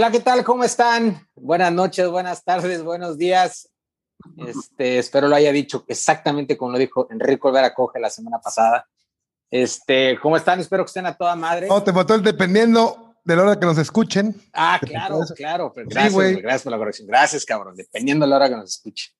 Hola, ¿qué tal? ¿Cómo están? Buenas noches, buenas tardes, buenos días. Este, espero lo haya dicho exactamente como lo dijo Enrico Olvera Coge la semana pasada. Este, ¿cómo están? Espero que estén a toda madre. No, te faltó el dependiendo de la hora que nos escuchen. Ah, claro, claro. Pues gracias, gracias por la corrección. Gracias, cabrón. Dependiendo de la hora que nos escuchen.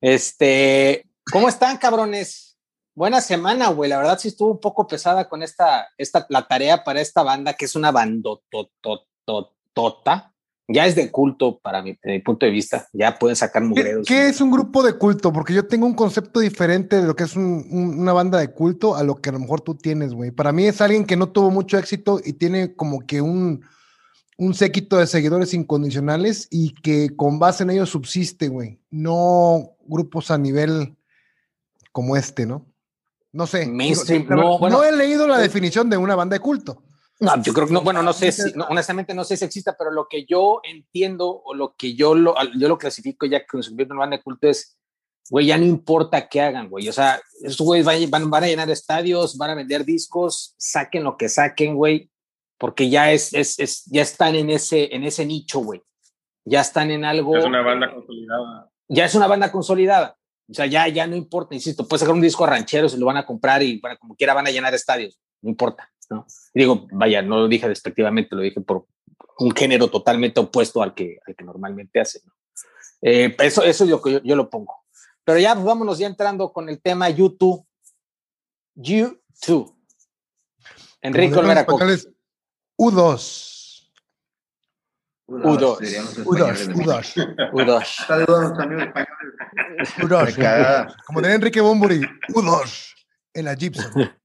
Este, ¿cómo están, cabrones? Buena semana, güey. La verdad sí estuvo un poco pesada con esta, esta, la tarea para esta banda, que es una bandotototota tota, ya es de culto para mi, punto de vista. Ya pueden sacar mugreros. ¿Qué, es un grupo de culto? Porque yo tengo un concepto diferente de lo que es una banda de culto a lo que a lo mejor tú tienes, güey. Para mí es alguien que no tuvo mucho éxito y tiene como que un, un séquito de seguidores incondicionales y que con base en ellos subsiste, güey. No grupos a nivel como este, ¿no? No sé. no, he leído la definición de una banda de culto. No, yo creo que no, bueno, no sé si, honestamente no sé si exista, pero lo que yo entiendo o lo que yo lo, yo lo clasifico ya que se convierte en banda de culto es, güey, ya no importa qué hagan, güey. O sea, esos güeyes van, van, a llenar estadios, van a vender discos, saquen lo que saquen, güey, porque ya es, es, es, ya están en ese, en ese nicho, güey. Ya están en algo. Es una banda consolidada. Ya es una banda consolidada. O sea, ya, ya no importa, insisto, puedes sacar un disco a ranchero, se lo van a comprar y bueno, como quiera van a llenar estadios, no importa. ¿No? Digo, vaya, no lo dije despectivamente, lo dije por un género totalmente opuesto al que, al que normalmente hace. Eh, eso, eso es lo que yo, lo pongo. Pero ya pues, vámonos ya entrando con el tema YouTube. YouTube. Enrique Olvera U2. U2. U2. U2. U2. Saludos amigos U2. Como diría Enrique Bomburi, U2 en la Gibson.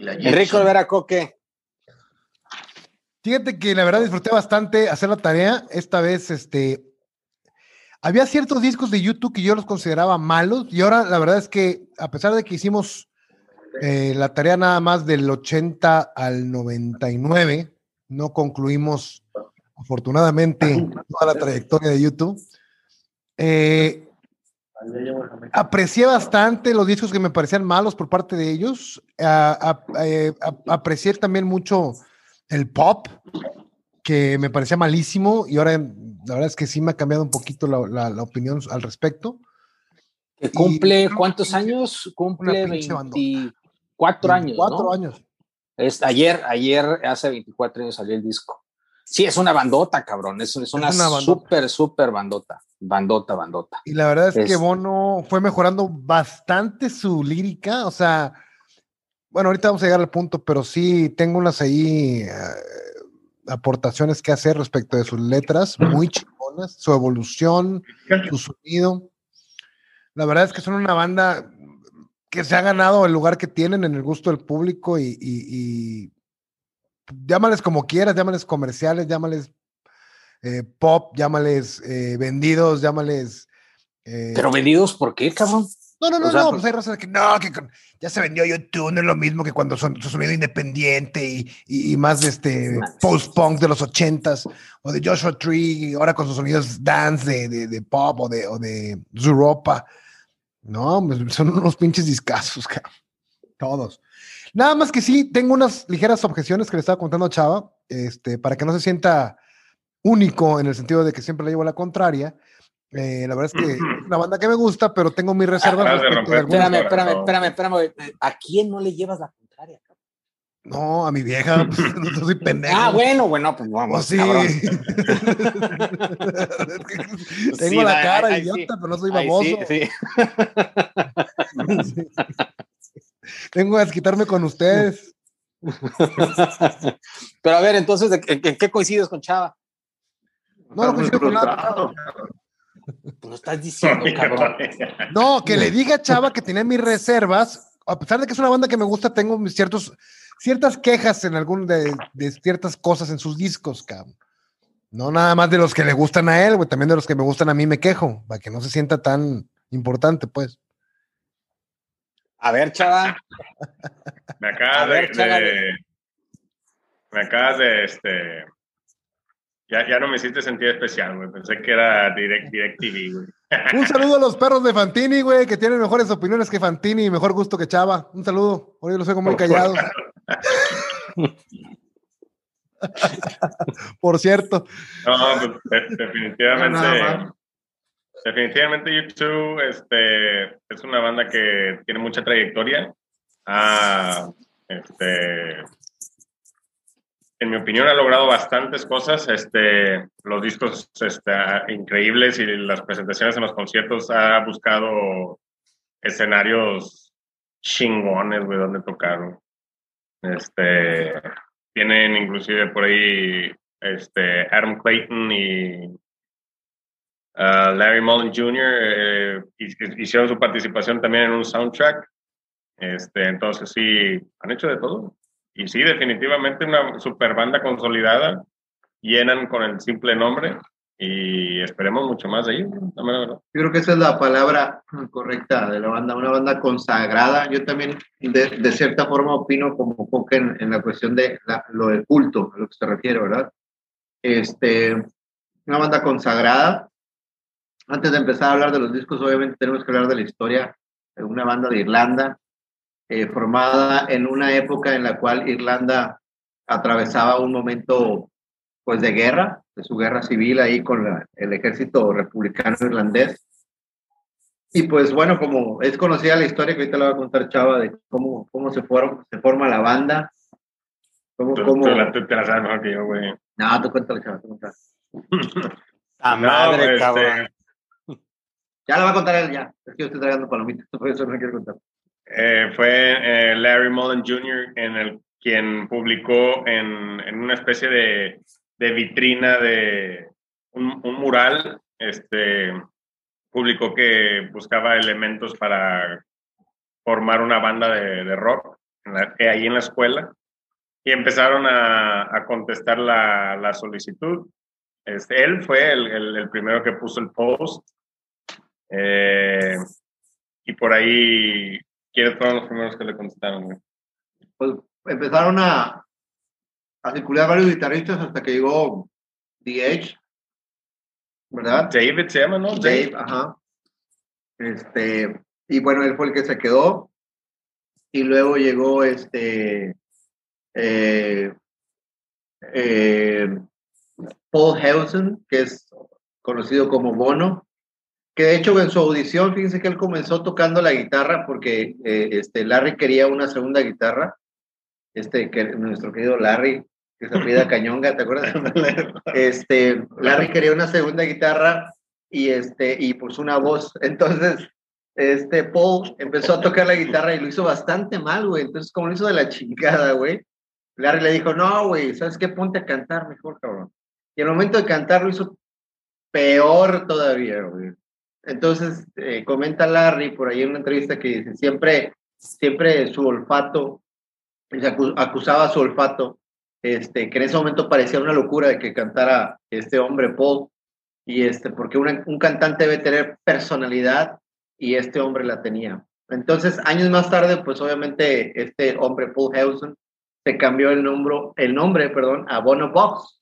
Enrique Olvera Coque. Fíjate que la verdad disfruté bastante hacer la tarea. Esta vez, este, había ciertos discos de YouTube que yo los consideraba malos y ahora la verdad es que a pesar de que hicimos eh, la tarea nada más del 80 al 99, no concluimos afortunadamente toda la trayectoria de YouTube. Eh, Aprecié bastante los discos que me parecían malos por parte de ellos. Eh, aprecié también mucho el pop, que me parecía malísimo, y ahora la verdad es que sí me ha cambiado un poquito la, opinión al respecto. cumple cuántos años? Cumple 24 años. 24 años. Es, ayer, ayer, hace 24 años salió el disco. Sí, es una bandota, cabrón. Es, es una, súper, súper bandota. Bandota, bandota. Y la verdad es, que Bono fue mejorando bastante su lírica. O sea, bueno, ahorita vamos a llegar al punto, pero sí tengo unas ahí eh, aportaciones que hacer respecto de sus letras, muy chingonas, su evolución, su sonido. La verdad es que son una banda que se ha ganado el lugar que tienen en el gusto del público y llámales como quieras, llámales comerciales, llámales eh, pop, llámales eh, vendidos, llámales. Eh, Pero vendidos, ¿por qué, cabrón? No, no, no, no, pues hay razón que no, que ya se vendió YouTube, no es lo mismo que cuando son su sonido independiente y, y, más de este post-punk de los ochentas, o de Joshua Tree, ahora con sus sonidos dance de, de, pop o de, o de Zuropa. No, pues, son unos pinches discazos, cabrón. Todos. Nada más que sí, tengo unas ligeras objeciones que le estaba contando a Chava, este, para que no se sienta único en el sentido de que siempre le llevo la contraria. Eh, la verdad es que es una banda que me gusta, pero tengo mis reservas. espérame, espérame, espérame, espérame, ¿A quién no le llevas la contraria? No, a mi vieja, pues, no soy pendejo. Ah, bueno, bueno, pues vamos. Oh, sí. tengo la cara idiota, pero no soy baboso. sí. Tengo que quitarme con ustedes. Pero a ver, entonces, ¿en qué coincides con Chava? No, no coincido con nada. No estás diciendo, cabrón. No, que le diga a Chava que tiene mis reservas. A pesar de que es una banda que me gusta, tengo mis ciertos, ciertas quejas en algún de, de ciertas cosas en sus discos, cabrón. No nada más de los que le gustan a él, güey, también de los que me gustan a mí me quejo, para que no se sienta tan importante, pues. A ver, chava. Me acabas de, Me acabas de. Este, ya, ya no me hiciste sentir especial, güey. Pensé que era Direct, TV, güey. Un saludo a los perros de Fantini, güey, que tienen mejores opiniones que Fantini y mejor gusto que Chava. Un saludo. Hoy los veo muy callados. Por cierto. No, pues, definitivamente. No, definitivamente. YouTube este, es una banda que tiene mucha trayectoria. Ah, este, en mi opinión ha logrado bastantes cosas. Este, los discos este, increíbles y las presentaciones en los conciertos ha buscado escenarios chingones, güey, donde tocaron. Este, tienen inclusive por ahí este, Adam Clayton y uh, Larry Mullen Jr. Eh, hicieron su participación también en un soundtrack. Este, entonces sí, han hecho de todo. Y sí, definitivamente una super banda consolidada. Llenan con el simple nombre y esperemos mucho más de ellos. Yo creo que esa es la palabra correcta de la banda, una banda consagrada. Yo también, de, cierta forma, opino como Coque en, la cuestión de lo del culto, a lo que se refiere, ¿verdad? Este, una banda consagrada. Antes de empezar a hablar de los discos, obviamente tenemos que hablar de la historia de una banda de Irlanda, eh, formada en una época en la cual Irlanda atravesaba un momento pues de guerra, de su guerra civil ahí con el ejército republicano irlandés. Y pues bueno, como es conocida la historia que ahorita le va a contar Chava de cómo, cómo se, forma, se forma la banda. Cómo, cómo... Tú, te la sabes mejor que yo, güey. No, tú cuéntale, Chava, tú cuéntale. ¡La madre, este, cabrón! Ya la va a contar él, ya. Es que yo estoy tragando palomitas, por eso quiero contar. Eh, fue eh, Larry Mullen Jr. en el quien publicó en, en una especie de de vitrina de un, mural, este, publicó que buscaba elementos para formar una banda de, rock ahí en la escuela y empezaron a, contestar la, solicitud. Este, él fue el, primero que puso el post eh, y por ahí, ¿quiénes fueron los primeros que le contestaron? Pues empezaron a, a circular varios guitarristas hasta que llegó The Edge, ¿verdad? David se llama, ¿no? Dave, ajá. Este, y bueno, él fue el que se quedó. Y luego llegó este eh, eh, Paul Hewson, que es conocido como Bono, que de hecho en su audición, fíjense que él comenzó tocando la guitarra porque eh, este, Larry quería una segunda guitarra, este, que nuestro querido Larry que se pida Cañonga, ¿te acuerdas? este, Larry quería una segunda guitarra y este, y pues una voz. Entonces, este, Paul empezó a tocar la guitarra y lo hizo bastante mal, güey. Entonces, como lo hizo de la chingada, güey, Larry le dijo, no, güey, ¿sabes qué? Ponte a cantar mejor, cabrón. Y el momento de cantar lo hizo peor todavía, güey. Entonces, eh, comenta Larry por ahí en una entrevista que dice, siempre, siempre su olfato, acusaba su olfato este, que en ese momento parecía una locura de que cantara este hombre Paul, y este, porque un cantante debe tener personalidad y este hombre la tenía. Entonces, años más tarde, pues obviamente este hombre Paul Hewson se cambió el nombre, el nombre perdón, a Bono Box.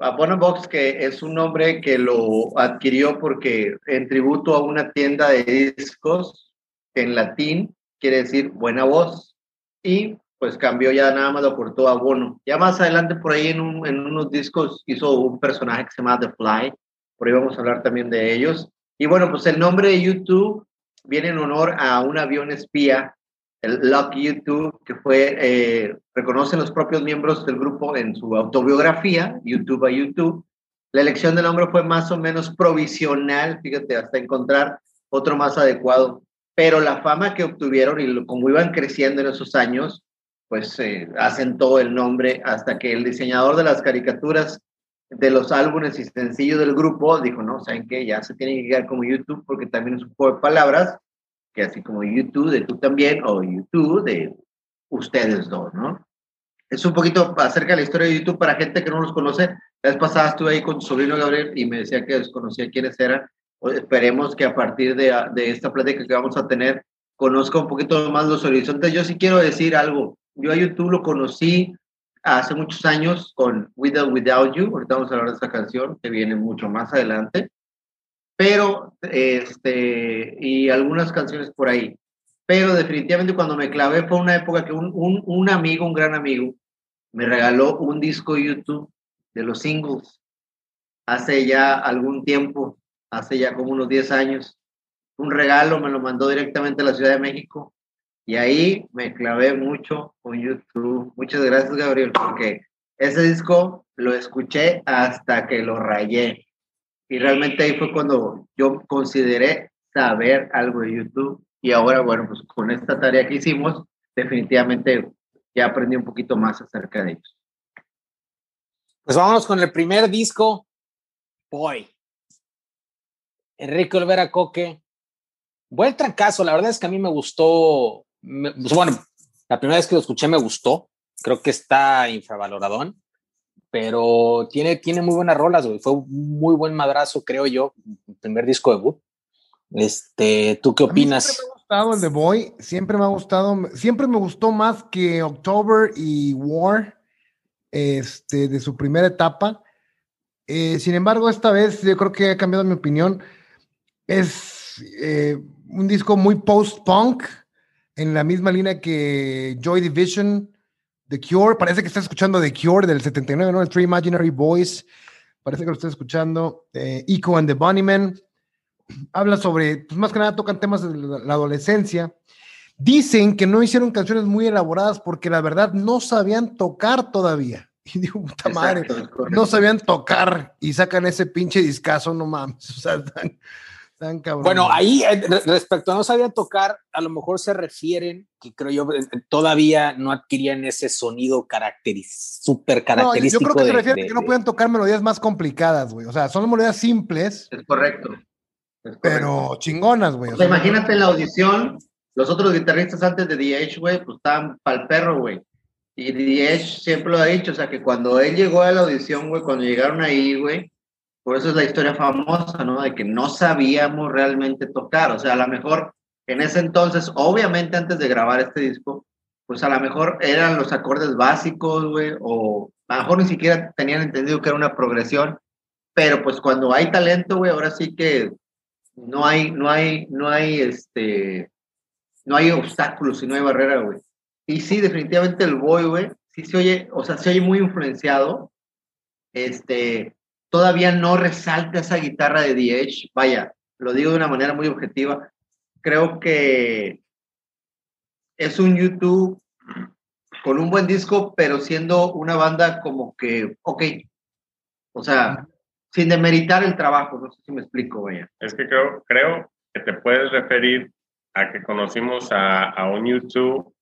A Bono Box, que es un nombre que lo adquirió porque en tributo a una tienda de discos en latín quiere decir buena voz. Y pues cambió ya nada más lo aportó a Bono. Ya más adelante por ahí en, unos discos hizo un personaje que se llama The Fly, por ahí vamos a hablar también de ellos. Y bueno, pues el nombre de YouTube viene en honor a un avión espía, el Luck YouTube, que fue, eh, reconocen los propios miembros del grupo en su autobiografía, YouTube a YouTube. La elección del nombre fue más o menos provisional, fíjate, hasta encontrar otro más adecuado. Pero la fama que obtuvieron y como iban creciendo en esos años, pues eh, asentó el nombre hasta que el diseñador de las caricaturas de los álbumes y sencillos del grupo dijo, no, ¿saben qué? Ya se tiene que quedar como YouTube porque también es un juego de palabras, que así como YouTube de tú también o YouTube de ustedes dos, ¿no? Es un poquito acerca de la historia de YouTube para gente que no los conoce. La vez pasada estuve ahí con su sobrino Gabriel y me decía que desconocía quiénes eran. Esperemos que a partir de, de esta plática que vamos a tener conozca un poquito más los horizontes. Yo sí quiero decir algo yo a YouTube lo conocí hace muchos años con With or Without You, ahorita vamos a hablar de esta canción que viene mucho más adelante, pero, este, y algunas canciones por ahí. Pero definitivamente cuando me clavé fue una época que un, un, un amigo, un gran amigo, me regaló un disco YouTube de los singles hace ya algún tiempo, hace ya como unos 10 años. Un regalo me lo mandó directamente a la Ciudad de México y ahí me clavé mucho con YouTube. Muchas gracias, Gabriel, porque ese disco lo escuché hasta que lo rayé. Y realmente ahí fue cuando yo consideré saber algo de YouTube. Y ahora, bueno, pues con esta tarea que hicimos, definitivamente ya aprendí un poquito más acerca de ellos. Pues vámonos con el primer disco, Boy. Enrique Olvera Coque. Buen trancazo, la verdad es que a mí me gustó, pues bueno, la primera vez que lo escuché me gustó, creo que está infravaloradón, pero tiene, tiene muy buenas rolas, güey. Fue un muy buen madrazo, creo yo, el primer disco de Wood. Este, ¿tú qué opinas? siempre me ha gustado el de Boy, siempre me ha gustado, siempre me gustó más que October y War, este, de su primera etapa. Eh, sin embargo, esta vez yo creo que ha cambiado mi opinión. Es eh, un disco muy post-punk, en la misma línea que Joy Division, The Cure. Parece que está escuchando The Cure del 79, ¿no? El Three Imaginary Boys. Parece que lo está escuchando. Eh, Echo and the Bunnymen. Habla sobre, pues más que nada tocan temas de la adolescencia. Dicen que no hicieron canciones muy elaboradas porque la verdad no sabían tocar todavía. Y digo, puta madre, no sabían tocar y sacan ese pinche discazo, no mames. O sea, están, cabrón. Bueno, ahí eh, respecto a no sabían tocar, a lo mejor se refieren que creo yo eh, todavía no adquirían ese sonido súper característico. No, yo creo que se refiere a que no pueden tocar melodías más complicadas, güey. O sea, son melodías simples. Es correcto. Pero chingonas, güey. O sea, imagínate en la audición, los otros guitarristas antes de DH, güey, pues estaban pa'l perro, güey. Y DH siempre lo ha dicho, o sea, que cuando él llegó a la audición, güey, cuando llegaron ahí, güey, por eso es la historia famosa, ¿no? De que no sabíamos realmente tocar. O sea, a lo mejor en ese entonces, obviamente antes de grabar este disco, pues a lo mejor eran los acordes básicos, güey, o a lo mejor ni siquiera tenían entendido que era una progresión, pero pues cuando hay talento, güey, ahora sí que no hay, no hay, no hay, este, no hay obstáculos y no hay barrera, güey. Y sí, definitivamente el boy, güey, sí se oye, o sea, se oye muy influenciado. Este, todavía no resalta esa guitarra de DH. Vaya, lo digo de una manera muy objetiva. Creo que es un YouTube con un buen disco, pero siendo una banda como que, ok, o sea, sin demeritar el trabajo, no sé si me explico, vaya. Es que creo, creo que te puedes referir a que conocimos a un YouTube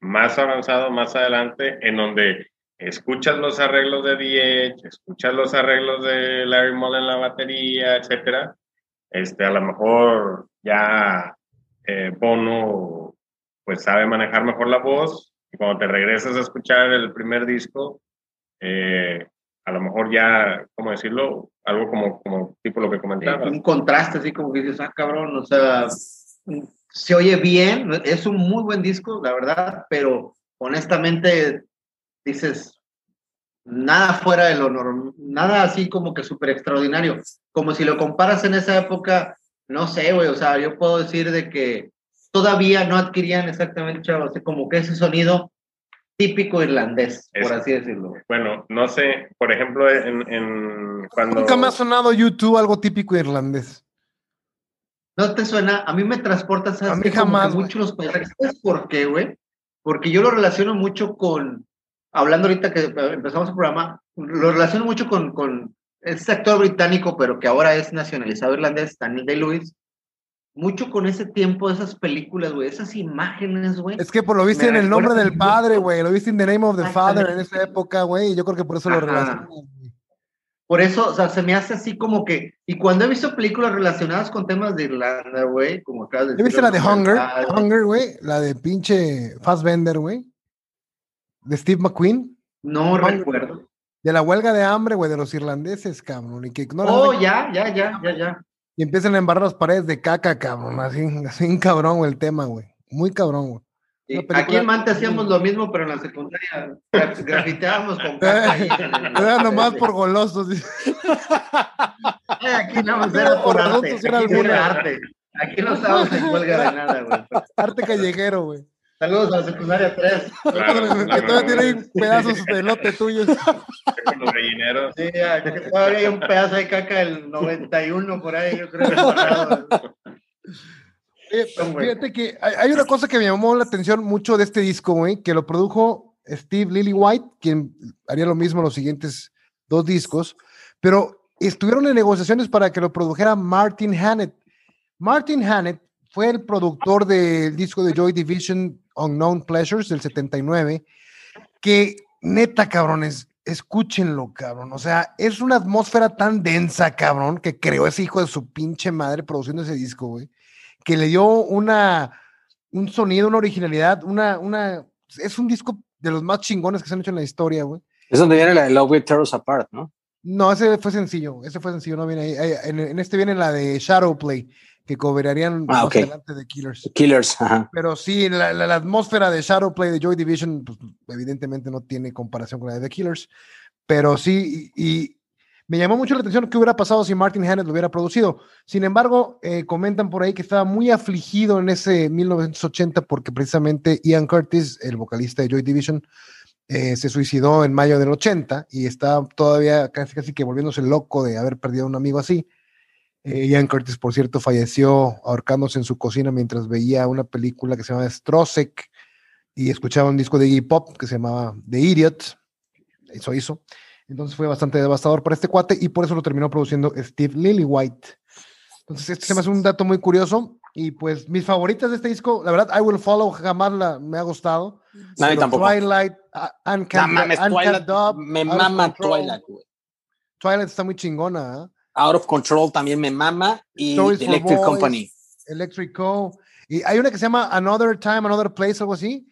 más avanzado más adelante, en donde escuchas los arreglos de DH, escuchas los arreglos de Larry Mullen en la batería, etcétera. Este, a lo mejor ya eh, Bono pues sabe manejar mejor la voz y cuando te regresas a escuchar el primer disco, eh, a lo mejor ya, ¿cómo decirlo? Algo como, como tipo lo que comentabas. un contraste así como que dices, ah, cabrón, o sea, se oye bien, es un muy buen disco, la verdad, pero honestamente dices, nada fuera de lo normal, nada así como que súper extraordinario. Como si lo comparas en esa época, no sé, güey, o sea, yo puedo decir de que todavía no adquirían exactamente, chavos, como que ese sonido típico irlandés, por así decirlo. Bueno, no sé, por ejemplo, en, en cuando... Nunca me ha sonado YouTube algo típico irlandés. ¿No te suena? A mí me transporta, A mí jamás. Mucho los ¿Sabes por qué, güey? Porque yo lo relaciono mucho con, hablando ahorita que empezamos el programa, lo relaciono mucho con, con este actor británico, pero que ahora es nacionalizado irlandés, Daniel Day-Lewis, mucho con ese tiempo, esas películas, güey, esas imágenes, güey. Es que por lo viste en el nombre del padre, güey, lo viste en The Name of the Father en esa época, güey, y yo creo que por eso lo relaciono. Por eso, o sea, se me hace así como que. Y cuando he visto películas relacionadas con temas de Irlanda, güey, como acá de. ¿Viste la de Hunger? Hunger, güey. La de pinche Fassbender, güey. De Steve McQueen. No recuerdo. De la huelga de hambre, güey, de los irlandeses, cabrón. Y que no oh, ya, ya, ya, ya, ya. Y empiezan a embarrar las paredes de caca, cabrón. Así, así cabrón, güey, el tema, güey. Muy cabrón, güey. Aquí en Mante hacíamos lo mismo, pero en la secundaria grafiteábamos con caca. Era nomás por golosos. Aquí nada más era por arte. Aquí, era arte. Aquí no estábamos en huelga de nada, güey. Arte callejero, güey. Saludos a la secundaria 3. que todavía tiene pedazos de lote tuyos. Con los gallineros. Sí, que todavía hay un pedazo de caca del 91 por ahí, yo creo. fíjate que hay, una cosa que me llamó la atención mucho de este disco, güey, que lo produjo Steve Lillywhite, quien haría lo mismo en los siguientes dos discos, pero estuvieron en negociaciones para que lo produjera Martin Hannett. Martin Hannett fue el productor del disco de Joy Division Unknown Pleasures del 79, que neta, cabrones, escúchenlo, cabrón. O sea, es una atmósfera tan densa, cabrón, que creó ese hijo de su pinche madre produciendo ese disco, güey, que le dio una, un sonido, una originalidad, una, una, es un disco de los más chingones que se han hecho en la historia, güey. Es donde viene la de Love Will Tear Us Apart, ¿no? No, ese fue sencillo, ese fue sencillo, no viene ahí. En, en este viene la de Shadow Play que cobrarían ah, más adelante de Killers. Killers, ajá. Pero sí, la, la, la, atmósfera de Shadowplay de Joy Division, pues, evidentemente no tiene comparación con la de The Killers. Pero sí, y, y, me llamó mucho la atención qué hubiera pasado si Martin Hannett lo hubiera producido. Sin embargo, eh, comentan por ahí que estaba muy afligido en ese 1980 porque precisamente Ian Curtis, el vocalista de Joy Division, eh, se suicidó en mayo del 80 y está todavía casi, casi que volviéndose loco de haber perdido a un amigo así. Eh, Ian Curtis, por cierto, falleció ahorcándose en su cocina mientras veía una película que se llama Strosek y escuchaba un disco de Iggy Pop que se llamaba The Idiot. Eso hizo. Entonces fue bastante devastador para este cuate y por eso lo terminó produciendo Steve Lillywhite. Entonces, este se me hace un dato muy curioso. Y pues mis favoritas de este disco, la verdad, I Will Follow jamás la, me ha gustado. No, tampoco. Twilight, uh, Uncanny, no, mames, Twilight, Dub, me mama Twilight, güey. Twilight está muy chingona, ¿eh? Out of Control también me mama y Stories Electric Boys, Company. Electric Co. Y hay una que se llama Another Time, Another Place, algo así,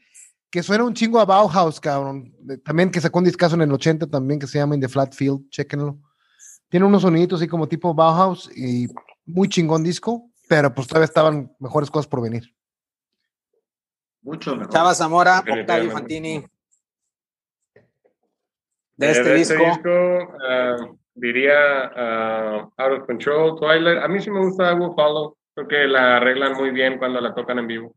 que suena un chingo a Bauhaus, cabrón. También que sacó un discazo en el 80 también que se llama In the Flat Field, chéquenlo. Tiene unos soniditos así como tipo Bauhaus y muy chingón disco, pero pues todavía estaban mejores cosas por venir. Mucho mejor. Chava Zamora, Octavio Fantini. De este de disco. Este disco uh, diría uh, Out of Control, Twilight. A mí sí me gusta I Will Follow. Creo que la arreglan muy bien cuando la tocan en vivo.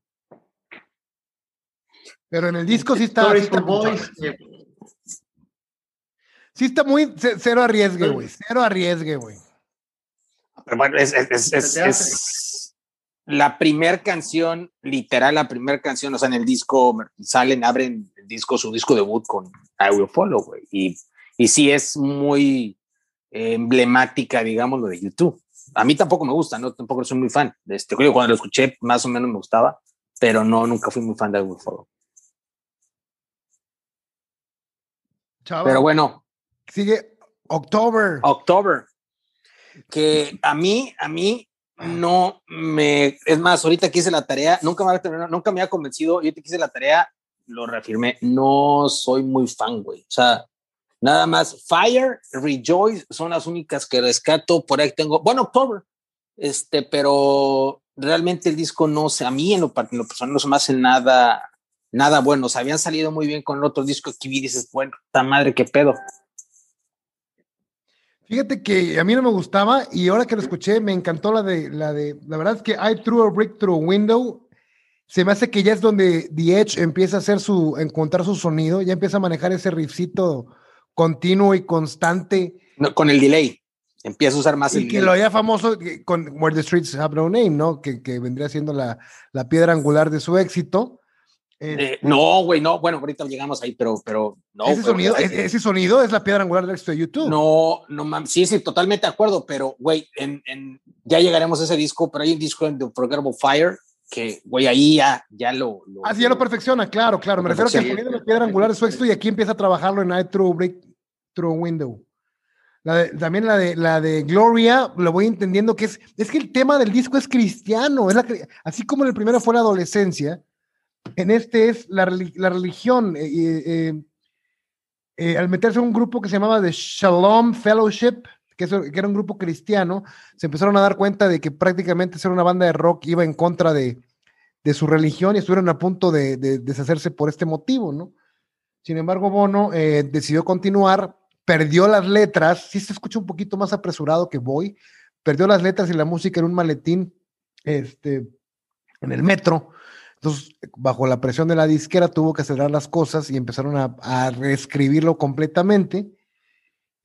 Pero en el disco sí está. Stories Sí está, for Boys. eh, sí está muy cero arriesgue, güey. Cero arriesgue, güey. Pero bueno, es, es, es, la primer canción, literal, la primer canción, o sea, en el disco salen, abren el disco, su disco debut con I Will Follow, güey. Y, y sí es muy emblemática, digamos, lo de YouTube. A mí tampoco me gusta, no tampoco soy muy fan. Este, creo que cuando lo escuché, más o menos me gustaba, pero no, nunca fui muy fan de Follow. Chava, Pero bueno, sigue October. October, que a mí, a mí no me, es más, ahorita que hice la tarea, nunca me había, terminado- nunca me había convencido, yo te que hice la tarea, lo reafirmé, no soy muy fan, güey, o sea, nada más, Fire, Rejoice son las únicas que rescato, por ahí tengo, bueno, October, este, pero realmente el disco no sé, a mí en lo, en personal no se me hace nada, nada bueno, o sea, habían salido muy bien con el otro disco que vi, dices, bueno, esta madre, qué pedo. Fíjate que a mí no me gustaba y ahora que lo escuché me encantó la de la de la verdad es que I threw a brick through window. Se me hace que ya es donde The Edge empieza a hacer su encontrar su sonido, ya empieza a manejar ese riffcito continuo y constante No, con el delay. Empieza a usar más el y que delay. lo haya famoso con Where the Streets Have No Name, ¿no? Que, que vendría siendo la, la piedra angular de su éxito. Eh, Eh, no, güey, no. Bueno, ahorita llegamos ahí, pero, pero no. ese, pero- sonido, ese, ese sonido es la piedra angular del éxito de YouTube. No, no mames. Sí, sí, totalmente de acuerdo, pero, güey, en, en- ya llegaremos a ese disco, pero hay un disco en The Forgettable Fire que, güey, ahí ya, ya lo. lo Ah, ya lo perfecciona, claro, claro. Me refiero a que de la piedra angular de su éxito y aquí empieza a trabajarlo en I Through a Brick Through Window. La de- también la de, la de Gloria, lo voy entendiendo que es, es que el tema del disco es cristiano, es la, así como en el primero fue la adolescencia, en este es la, la religión. eh, eh, eh, al meterse en un grupo que se llamaba The Shalom Fellowship, que, era un grupo cristiano, se empezaron a dar cuenta de que prácticamente ser una banda de rock iba en contra de, de su religión y estuvieron a punto de, de deshacerse por este motivo, ¿no? Sin embargo, Bono eh, decidió continuar, perdió las letras, sí se escucha un poquito más apresurado que voy, perdió las letras y la música en un maletín este, en el metro. Entonces, bajo la presión de la disquera, tuvo que acelerar las cosas y empezaron a, a reescribirlo completamente.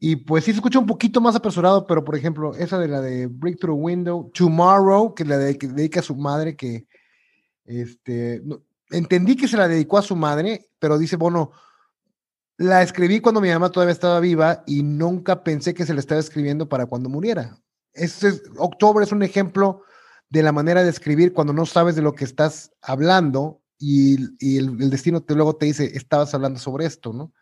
Y pues sí se escucha un poquito más apresurado, pero por ejemplo, esa de la de Breakthrough Window, Tomorrow, que la dedica a su madre, que este, entendí que se la dedicó a su madre, pero dice, bueno, la escribí cuando mi mamá todavía estaba viva y nunca pensé que se la estaba escribiendo para cuando muriera. Este es, October es un ejemplo de la manera de escribir cuando no sabes de lo que estás hablando y, el, el, destino te, luego te dice, estabas hablando sobre esto, ¿no?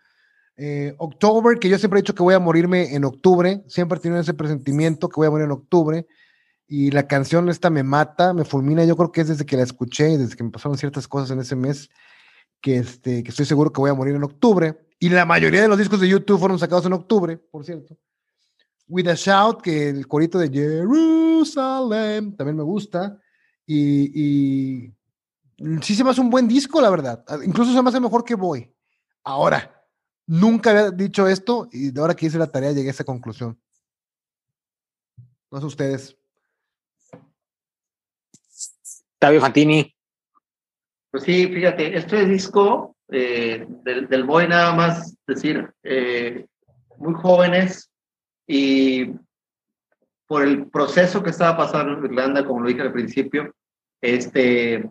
Eh, October, que yo siempre he dicho que voy a morirme en octubre, siempre he tenido ese presentimiento que voy a morir en octubre, y la canción esta me mata, me fulmina, yo creo que es desde que la escuché, desde que me pasaron ciertas cosas en ese mes, que, este, que estoy seguro que voy a morir en octubre, y la mayoría de los discos de YouTube fueron sacados en octubre, por cierto. With a Shout, que el corito de Jerusalem también me gusta, y, y sí se me hace un buen disco, la verdad, incluso se me hace mejor que Voy. Ahora, Nunca había dicho esto y de ahora que hice la tarea llegué a esa conclusión. No sé ustedes. Tavio Fantini. Pues sí, fíjate, este disco eh, del, del, Boy nada más decir, eh, muy jóvenes y por el proceso que estaba pasando en Irlanda, como lo dije al principio, este,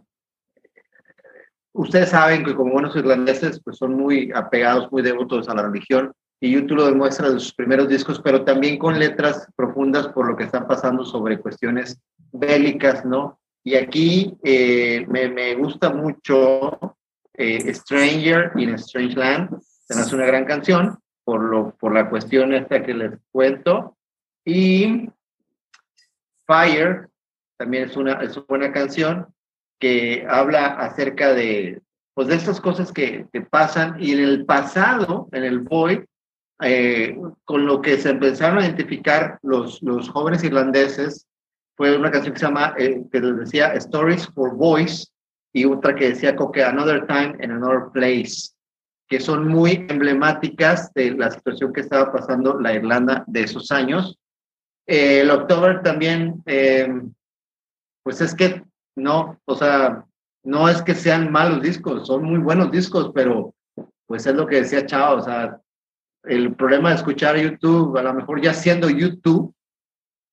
ustedes saben que como buenos irlandeses, pues son muy apegados, muy devotos a la religión, y YouTube lo demuestra de sus primeros discos, pero también con letras profundas por lo que están pasando sobre cuestiones bélicas, ¿no? Y aquí eh, me, me, gusta mucho eh, Stranger in a Strange Land, se hace una gran canción por, lo, por la cuestión esta que les cuento, y Fire también es una, es una buena canción, que habla acerca de, pues, de estas cosas que, que pasan y en el pasado, en el Void, eh, con lo que se empezaron a identificar los, los jóvenes irlandeses, fue una canción que se llama, eh, que decía Stories for Boys y otra que decía que Another Time in Another Place, que son muy emblemáticas de la situación que estaba pasando la Irlanda de esos años. Eh, el October también, pues es que no, o sea, no es que sean malos discos, son muy buenos discos, pero pues es lo que decía Chao, o sea, el problema de escuchar YouTube, a lo mejor ya siendo YouTube,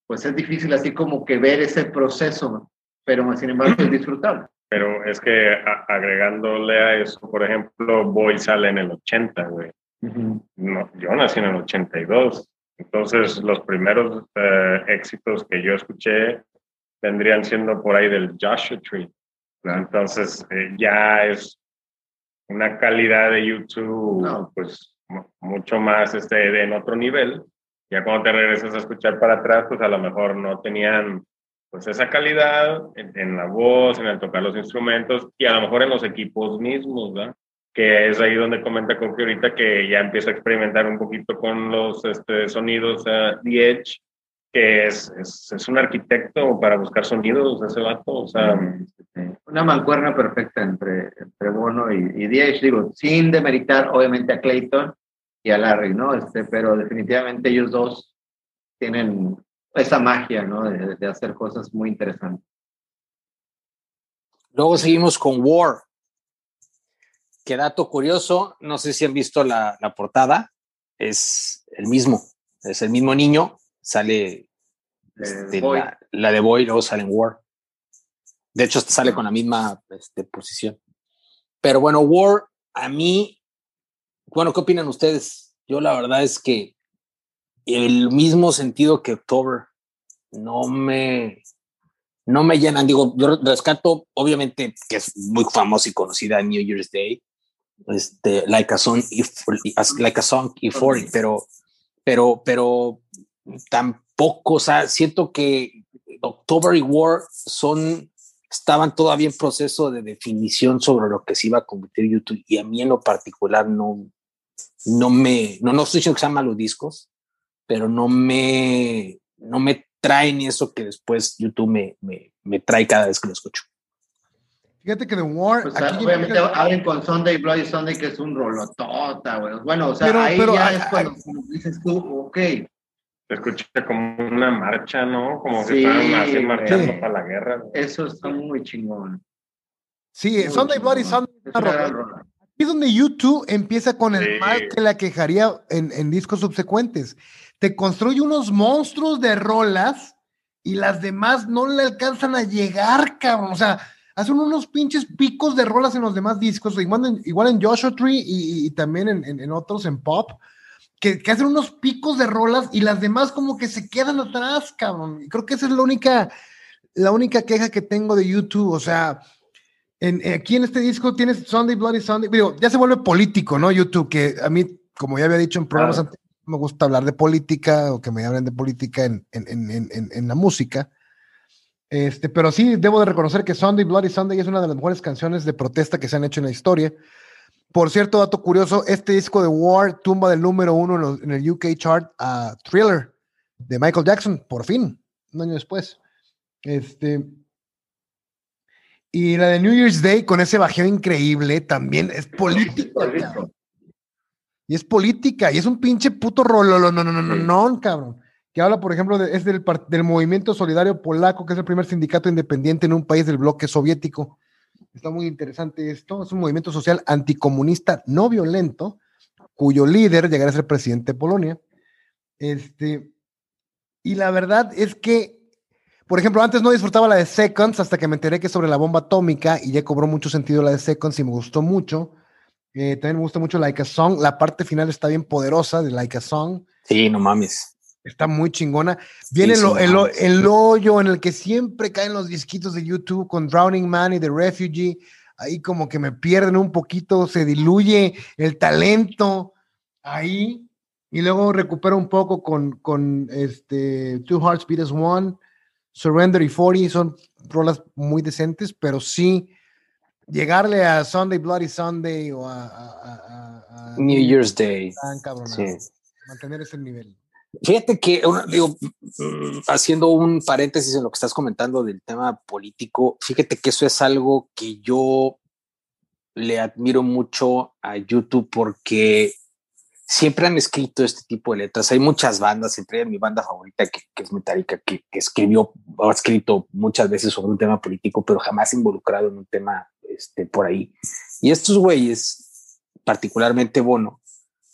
pues es difícil así como que ver ese proceso, pero sin embargo es disfrutable. Pero es que agregándole a eso, por ejemplo, Boy sale en el 80, güey. no, yo nací en el 82. Entonces, los primeros eh, éxitos que yo escuché vendrían siendo por ahí del Joshua Tree. Entonces eh, ya es una calidad de YouTube, pues mucho más este, en otro nivel. Ya cuando te regresas a escuchar para atrás, pues a lo mejor no tenían pues esa calidad en, la voz, en el tocar los instrumentos y a lo mejor en los equipos mismos, ¿verdad? Que es ahí donde comenta con que ahorita que ya empieza a experimentar un poquito con los este, sonidos uh, The Edge que es, es, es, un arquitecto para buscar sonidos, ese vato, o sea... Una mancuerna perfecta entre, entre Bono y, y digo, sin demeritar obviamente a Clayton y a Larry, ¿no? Este, pero definitivamente ellos dos tienen esa magia, ¿no? De, de hacer cosas muy interesantes. Luego seguimos con War. Qué dato curioso, no sé si han visto la, la portada, es el mismo, es el mismo niño, sale este, la, de Boy, luego sale en War. De hecho, sale con la misma este, posición. Pero bueno, War, a mí, bueno, ¿qué opinan ustedes? Yo la verdad es que el mismo sentido que October no me, no me llenan. Digo, yo rescato, obviamente, que es muy famosa y conocida New Year's Day, este, like a song, like a song euphoric, pero, pero, pero tampoco, o sea, siento que October y War son, estaban todavía en proceso de definición sobre lo que se iba a convertir YouTube y a mí en lo particular no, no me, no, no estoy diciendo que sean malos discos, pero no me, no me traen eso que después YouTube me, me, me trae cada vez que lo escucho. Fíjate que The War. Pues, aquí obviamente hablen con Sunday Bloody Sunday, que es un rolotota, güey. Bueno, o sea, ahí ya es cuando dices tú, ok, se escucha como una marcha, ¿no? Como que estaban así marchando para la guerra. Eso está muy chingón. Sí, Sunday Bloody Sunday. Aquí es donde YouTube empieza con el mal que la quejaría en, en discos subsecuentes. Te construye unos monstruos de rolas y las demás no le alcanzan a llegar, cabrón. O sea, hacen unos pinches picos de rolas en los demás discos, igual en, igual en Joshua Tree y, también en, otros, en pop, que, hacen unos picos de rolas y las demás como que se quedan atrás, cabrón. Y creo que esa es la única, la única queja que tengo de YouTube, o sea... En, aquí en este disco tienes Sunday Bloody Sunday, digo, ya se vuelve político, ¿no? YouTube, que a mí, como ya había dicho en programas anteriores, me gusta hablar de política o que me hablen de política en, en la música. Este, pero sí, debo de reconocer que Sunday Bloody Sunday es una de las mejores canciones de protesta que se han hecho en la historia. Por cierto, dato curioso, este disco de War tumba del número uno en, el UK chart a Thriller de Michael Jackson, por fin, un año después. Este, y la de New Year's Day con ese bajeo increíble también es política. y es política, y es un pinche puto rolo, no, no, no, no, no, cabrón que habla, por ejemplo, de, es del, del, movimiento solidario polaco, que es el primer sindicato independiente en un país del bloque soviético. Está muy interesante esto. Es un movimiento social anticomunista no violento, cuyo líder llegará a ser presidente de Polonia. Este, y la verdad es que, por ejemplo, antes no disfrutaba la de Seconds hasta que me enteré que es sobre la bomba atómica y ya cobró mucho sentido la de Seconds y me gustó mucho. Eh, también me gusta mucho Like a Song. La parte final está bien poderosa de Like a Song. Sí, no mames. Está muy chingona. Viene el, hoyo en el que siempre caen los disquitos de YouTube con Drowning Man y The Refugee. Ahí como que me pierden un poquito, se diluye el talento ahí. Y luego recupero un poco con, con este Two Hearts Beat as One, Surrender y 40. Son rolas muy decentes, pero sí llegarle a Sunday Bloody Sunday o a, New Year's Day. Mantener ese nivel. Fíjate que, digo, mm, haciendo un paréntesis en lo que estás comentando del tema político, fíjate que eso es algo que yo le admiro mucho a YouTube porque siempre han escrito este tipo de letras. Hay muchas bandas, entre mi banda favorita, que, es Metallica, que, que, escribió o ha escrito muchas veces sobre un tema político, pero jamás involucrado en un tema este, por ahí. Y estos güeyes, particularmente Bono,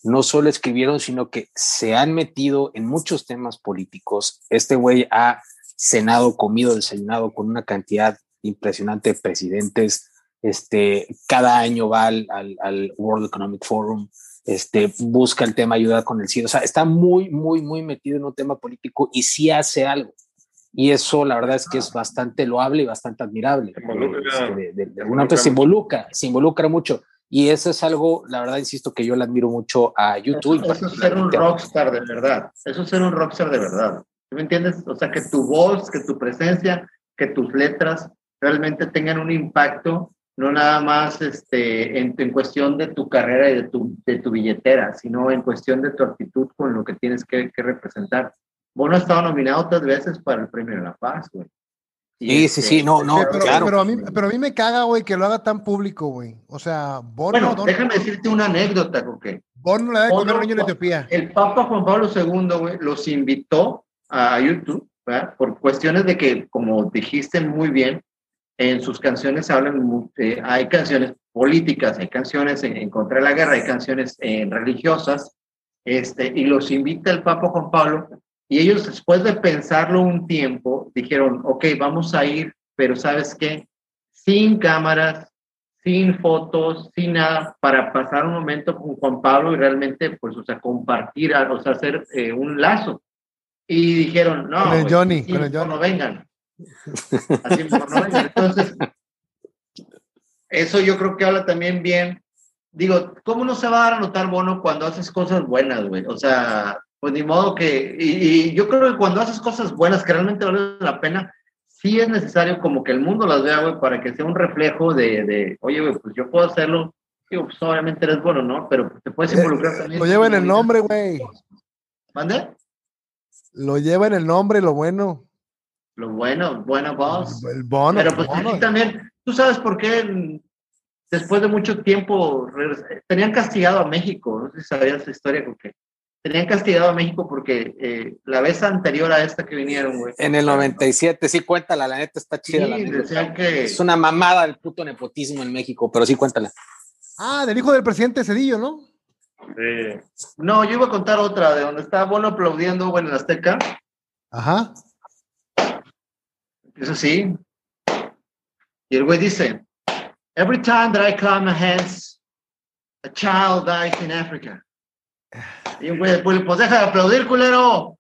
no solo escribieron, sino que se han metido en muchos temas políticos. Este güey ha cenado, comido, desayunado con una cantidad impresionante de presidentes. Este, cada año va al, World Economic Forum, este, busca el tema ayuda con el SIDA. O sea, está muy, muy, muy metido en un tema político y sí hace algo. Y eso, la verdad es que es bastante loable y bastante admirable. Este, de, alguna manera se involucra, se involucra mucho. Y eso es algo, la verdad, insisto, que yo le admiro mucho a YouTube. Eso, es ser un rockstar de verdad. Eso es ser un rockstar de verdad. me entiendes? O sea, que tu voz, que tu presencia, que tus letras realmente tengan un impacto, no nada más este, en, en cuestión de tu carrera y de tu, de tu billetera, sino en cuestión de tu actitud con lo que tienes que, que representar. Bono ha estado nominado otras veces para el Premio de la Paz, güey. Sí, sí, sí, no, no, pero, claro. Pero a, mí, pero a mí me caga, güey, que lo haga tan público, güey. O sea, Bono. Bueno, déjame decirte una anécdota, porque. Bono le da de comer niño en Etiopía. El Papa Juan Pablo II, güey, los invitó a YouTube, ¿verdad? Por cuestiones de que, como dijiste muy bien, en sus canciones hablan, eh, hay canciones políticas, hay canciones en, contra de la guerra, hay canciones eh, religiosas, este, y los invita el Papa Juan Pablo y ellos después de pensarlo un tiempo, dijeron, ok, vamos a ir, pero ¿sabes qué? Sin cámaras, sin fotos, sin nada, para pasar un momento con Juan Pablo y realmente, pues, o sea, compartir, o sea, hacer eh, un lazo. Y dijeron, no, con el pues, Johnny, con el Johnny. no vengan. Así no vengan. Entonces, eso yo creo que habla también bien. Digo, ¿cómo no se va a dar a notar Bono cuando haces cosas buenas, güey? O sea, pues ni modo que, y, yo creo que cuando haces cosas buenas que realmente valen la pena, sí es necesario como que el mundo las vea, güey, para que sea un reflejo de, de oye, güey, pues yo puedo hacerlo, digo, pues obviamente eres bueno, ¿no? Pero te puedes eh, involucrar eh, también. Lo lleva en el nombre, güey. ¿Mande? Lo lleva en el nombre, lo bueno. Lo bueno, buena voz. El bono. Pero pues también, tú sabes por qué después de mucho tiempo tenían castigado a México, no sé si sabías esa historia con que tenían castigado a México porque eh, la vez anterior a esta que vinieron, güey. En el 97, sí, cuéntala, la neta está chida. Sí, la decían que... Es una mamada el puto nepotismo en México, pero sí, cuéntala. Ah, del hijo del presidente Cedillo, ¿no? Sí. No, yo iba a contar otra, de donde estaba Bono aplaudiendo, güey, en Azteca. Ajá. Eso sí. Y el güey dice, Every time that I clap my hands, a child dies in Africa. Y un güey, pues, pues deja de aplaudir, culero.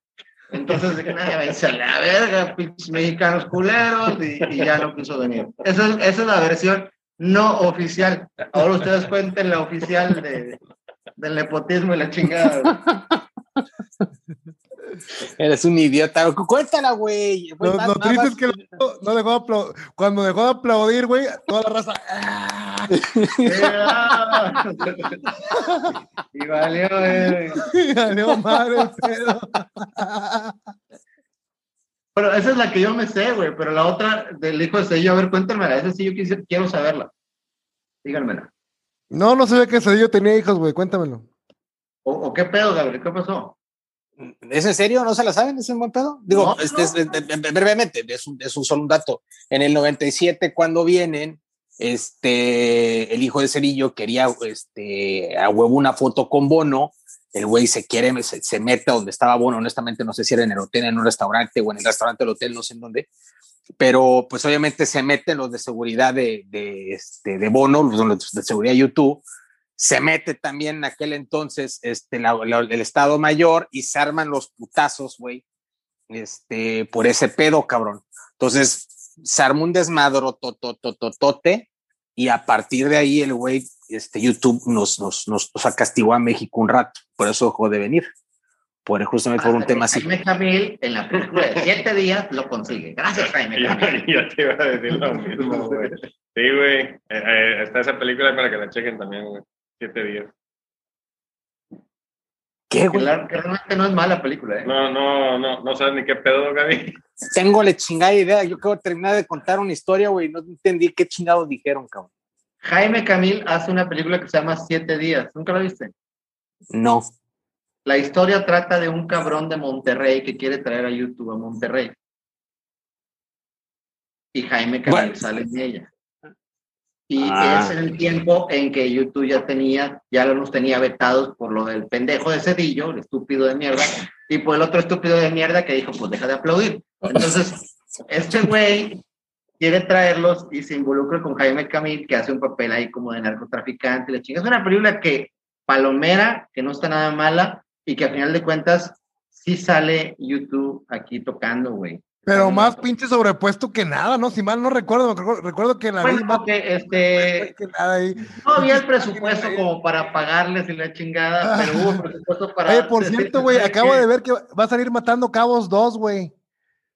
Entonces nada, vence a la verga, pinches mexicanos culeros, y, y ya no quiso venir. Esa es, esa es la versión no oficial. Ahora ustedes cuenten la oficial de, del nepotismo y la chingada. Eres un idiota. Cuéntala, güey. Lo, lo triste es que no, no dejó de cuando dejó de aplaudir, güey, toda la raza. ¡ah! y valió, eh. Valió madre el pedo. Pero esa es la que yo me sé, güey. Pero la otra del hijo de Sello, a ver, cuéntamela. Esa sí yo quiero saberla. Díganmela. No, no sabía que Cedillo tenía hijos, güey, cuéntamelo. ¿O, o qué pedo, Gabriel? ¿Qué pasó? ¿Es en serio? ¿No se la saben? ¿Es un buen pedo? Digo, No, este, es- es- es- brevemente, es un, es un solo un dato. En el 97, cuando vienen, este, el hijo de Cerillo quería este, a huevo una foto con Bono. El güey se quiere, se, se mete a donde estaba Bono. Honestamente, no sé si era en el hotel, en un restaurante o en el restaurante del hotel, no sé en dónde. Pero, pues, obviamente se meten los de seguridad de, de, este, de Bono, los de seguridad YouTube se mete también en aquel entonces este, la- la- el Estado Mayor y se arman los putazos, güey, este, por ese pedo, cabrón. Entonces, se armó un desmadro totototote y a partir de ahí el güey, este, YouTube nos, nos, nos, o sea, castigó a México un rato, por eso dejó de venir, por justamente por un tema así. Jaime Camil, en la película de siete días, lo consigue. Gracias, Jaime Ya, Camil. ya te iba a decir lo mismo, güey. Sí, güey. Eh, eh, está esa película para que la chequen también, güey. Siete días. ¿Qué, Que, güey? la- que realmente no es mala película, ¿eh? No, no, no, no sabes ni qué pedo, Gaby. Tengo la chingada idea, yo acabo de terminar de contar una historia, güey, no entendí qué chingados dijeron, cabrón. Jaime Camil hace una película que se llama Siete días. ¿Nunca la viste? No. La historia trata de un cabrón de Monterrey que quiere traer a YouTube a Monterrey. Y Jaime Camil Bueno. sale en ella. Y Ah. es en el tiempo en que YouTube ya tenía, ya los tenía vetados por lo del pendejo de Cedillo, el estúpido de mierda, y por el otro estúpido de mierda que dijo, pues deja de aplaudir. Entonces, este güey quiere traerlos y se involucra con Jaime Camil, que hace un papel ahí como de narcotraficante. La chinga. Es una película que, palomera, que no está nada mala, y que a final de cuentas sí sale YouTube aquí tocando, güey. Pero más pinche sobrepuesto que nada, ¿no? Si mal no recuerdo, recuerdo, que la vi Bueno, más este, que nada ahí. no había el presupuesto como para pagarles y la chingada, pero hubo presupuesto para... Oye, por cierto, güey, acabo de ver que va a salir Matando Cabos 2, güey.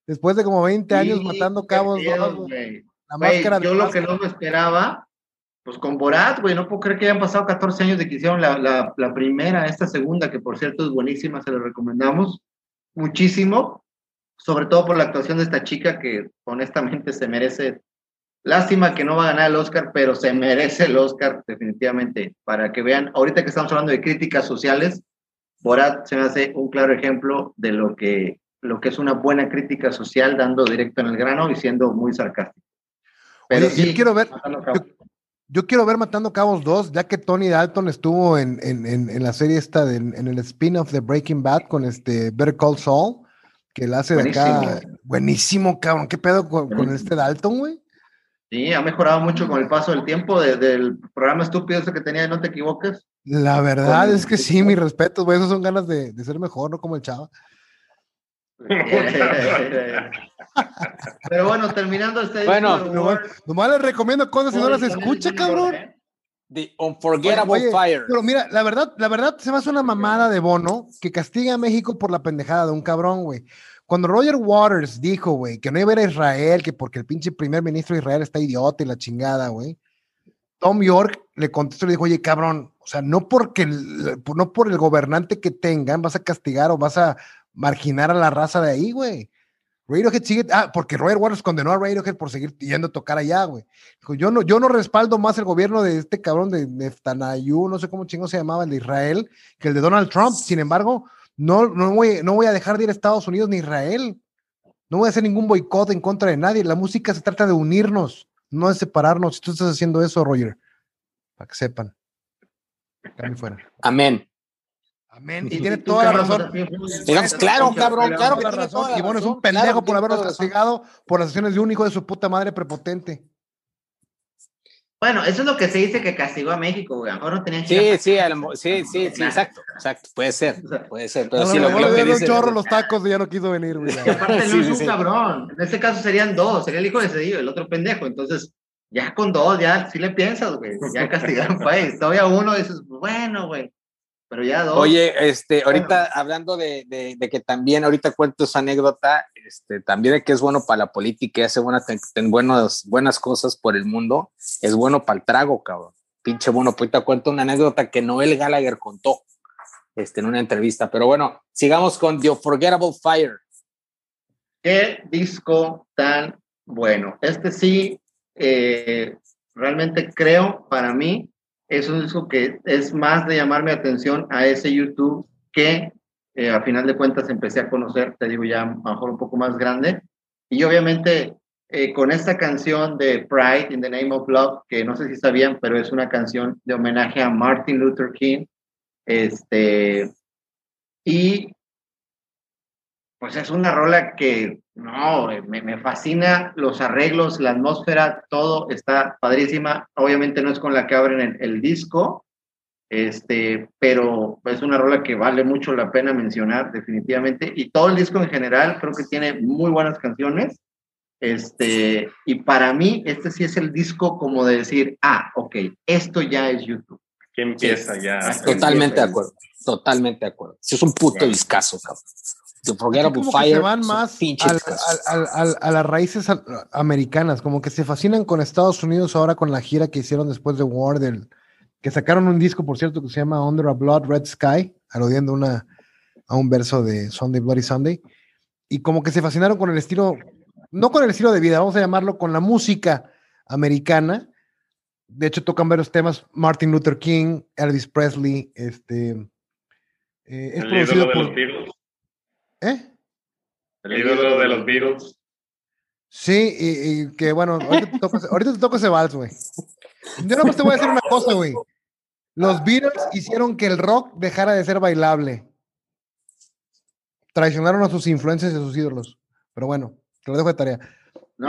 Después de como 20 años Sí, Matando Cabos pedo, 2, güey. La Güey, máscara de yo lo que no me esperaba, pues con Borat, güey, no puedo creer que hayan pasado 14 años de que hicieron la, la, la primera, esta segunda, que por cierto es buenísima, se la recomendamos muchísimo, sobre todo por la actuación de esta chica que honestamente se merece, lástima que no va a ganar el Oscar, pero se merece el Oscar definitivamente, para que vean, ahorita que estamos hablando de críticas sociales, Borat se me hace un claro ejemplo de lo que, lo que es una buena crítica social, dando directo en el grano y siendo muy sarcástico. Pero Oye, yo quiero ver- Matando Cabos. Yo quiero ver Matando Cabos 2, ya que Tony Dalton estuvo en, en, en, en la serie esta, de- en el spin-off de Breaking Bad con este Better Call Saul, que la hace de acá. Buenísimo. Cabrón. ¿Qué pedo con, con este Dalton, güey? Sí, ha mejorado mucho con el paso del tiempo, desde el programa estúpido ese que tenía de No Te Equivoques. La verdad Con- es que sí, mis respetos, güey. Esas son ganas de, de ser mejor, no como el chavo. Pero bueno, terminando este Bueno, nomás, les recomiendo cosas y no las escucha, cabrón. The Unforgettable Oye, Fire. Pero mira, la verdad, la verdad se me hace una mamada de Bono que castiga a México por la pendejada de un cabrón, güey. Cuando Roger Waters dijo, güey, que no iba a ir a Israel, que porque el pinche primer ministro de Israel está idiota y la chingada, güey. Tom York le contestó y le dijo, oye, cabrón, o sea, no porque el, no por el gobernante que tengan vas a castigar o vas a marginar a la raza de ahí, güey. Radiohead sigue, ah, porque Roger Waters condenó a Radiohead por seguir yendo a tocar allá, güey. Dijo, yo no, yo no respaldo más el gobierno de este cabrón de Neftanayu, no sé cómo chingo se llamaba, el de Israel, que el de Donald Trump. Sin embargo, no, no, voy, no voy a dejar de ir a Estados Unidos ni Israel. No voy a hacer ningún boicot en contra de nadie. La música se trata de unirnos, no de separarnos. Si tú estás haciendo eso, Roger, para que sepan. Fuera. Amén. Amén. Y tiene toda la razón. Digamos, claro, cabrón, claro que tiene razón. Y bueno, es un pendejo por habernos castigado por las acciones de un hijo de su puta madre prepotente. Bueno, eso es lo que se dice que castigó a México, güey. Ahora no tenían que. Sí, sí, sí, sí, exacto, exacto. Puede ser, puede ser. Pero sí, lo, lo que dice. un chorro los tacos y ya no quiso venir, güey. aparte no es un cabrón. En este caso serían dos. Sería el hijo de Cedillo, el otro pendejo. Entonces, ya con dos, ya sí le piensas, güey. Ya castigaron país. Todavía uno dices, bueno, güey pero ya dos. Oye, este, ahorita hablando de, de, que también ahorita cuento esa anécdota, este, también de que es bueno para la política y hace buena, ten, buenas, buenas cosas por el mundo, es bueno para el trago, cabrón. Pinche bueno, pues cuento una anécdota que Noel Gallagher contó este, en una entrevista. Pero bueno, sigamos con The Unforgettable Fire. Qué disco tan bueno. Este sí, eh, realmente creo para mí es un disco que es más de llamarme atención a ese YouTube que eh, a final de cuentas empecé a conocer, te digo ya a mejor un poco más grande. Y obviamente eh, con esta canción de Pride in the Name of Love, que no sé si sabían, pero es una canción de homenaje a Martin Luther King. Este, y pues es una rola que, no, me, me, fascina los arreglos, la atmósfera, todo está padrísima. Obviamente no es con la que abren el, el, disco, este, pero es una rola que vale mucho la pena mencionar definitivamente. Y todo el disco en general creo que tiene muy buenas canciones. Este, y para mí este sí es el disco como de decir, ah, ok, esto ya es YouTube. Que empieza ya. Totalmente de acuerdo, totalmente de acuerdo. Si es un puto discazo, cabrón. The Forgettable Fire. Se van más a las raíces americanas, como que se fascinan con Estados Unidos ahora con la gira que hicieron después de War, que sacaron un disco, por cierto, que se llama Under a Blood Red Sky, aludiendo una, a un verso de Sunday Bloody Sunday, y como que se fascinaron con el estilo, no con el estilo de vida, vamos a llamarlo con la música americana. De hecho, tocan varios temas, Martin Luther King, Elvis Presley, este... Eh, es producido por... ¿Eh? El ídolo de los Beatles. Sí, y, que bueno, ahorita te, toco, ahorita te toco ese vals, güey. Yo nomás te voy a decir una cosa, güey. Los Beatles hicieron que el rock dejara de ser bailable. Traicionaron a sus influencias y a sus ídolos. Pero bueno, te lo dejo de tarea.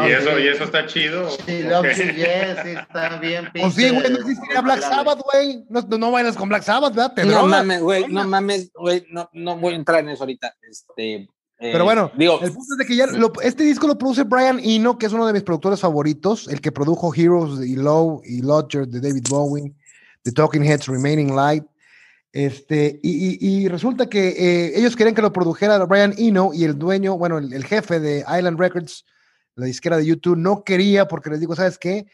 ¿Y, eso, ¿Y eso está chido? Sí, okay. sí, está bien. Pues sí, güey, no existiría Black Sabbath, güey. No, no, bailas con Black Sabbath, ¿verdad? Te no mames, güey, no mames, güey, no, no voy a entrar en eso ahorita. Este, pero bueno, eh, digo, el punto es de que ya este disco lo produce Brian Eno, que es uno de mis productores favoritos, el que produjo Heroes y Low y Lodger de David Bowie, The Talking Heads Remaining Light. Este, y, y, resulta que eh, ellos querían que lo produjera Brian Eno y el dueño, bueno, el, el jefe de Island Records, la disquera de YouTube, no quería porque les digo, ¿sabes qué?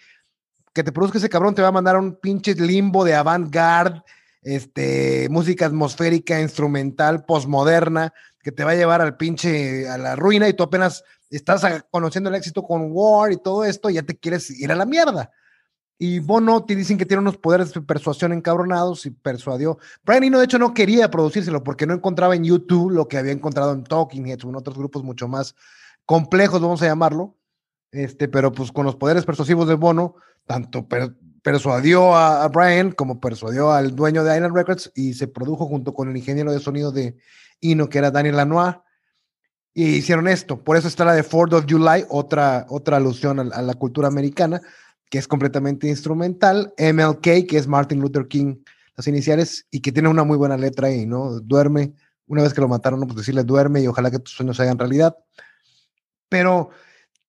Que te produzca ese cabrón te va a mandar un pinche limbo de avant-garde, este, música atmosférica, instrumental, postmoderna, que te va a llevar al pinche, a la ruina y tú apenas estás conociendo el éxito con War y todo esto y ya te quieres ir a la mierda. Y Bono te dicen que tiene unos poderes de persuasión encabronados y persuadió. Brian Eno, de hecho, no quería producírselo porque no encontraba en YouTube lo que había encontrado en Talking Heads en otros grupos mucho más complejos, vamos a llamarlo, este, pero pues con los poderes persuasivos de Bono, tanto persuadió a, Brian como persuadió al dueño de Island Records y se produjo junto con el ingeniero de sonido de Ino, que era Daniel Lanois, y hicieron esto. Por eso está la de Fourth of July, otra, otra alusión a, la cultura americana, que es completamente instrumental. MLK, que es Martin Luther King, las iniciales, y que tiene una muy buena letra ahí, ¿no? Duerme, una vez que lo mataron, pues decirle duerme y ojalá que tus sueños se hagan realidad pero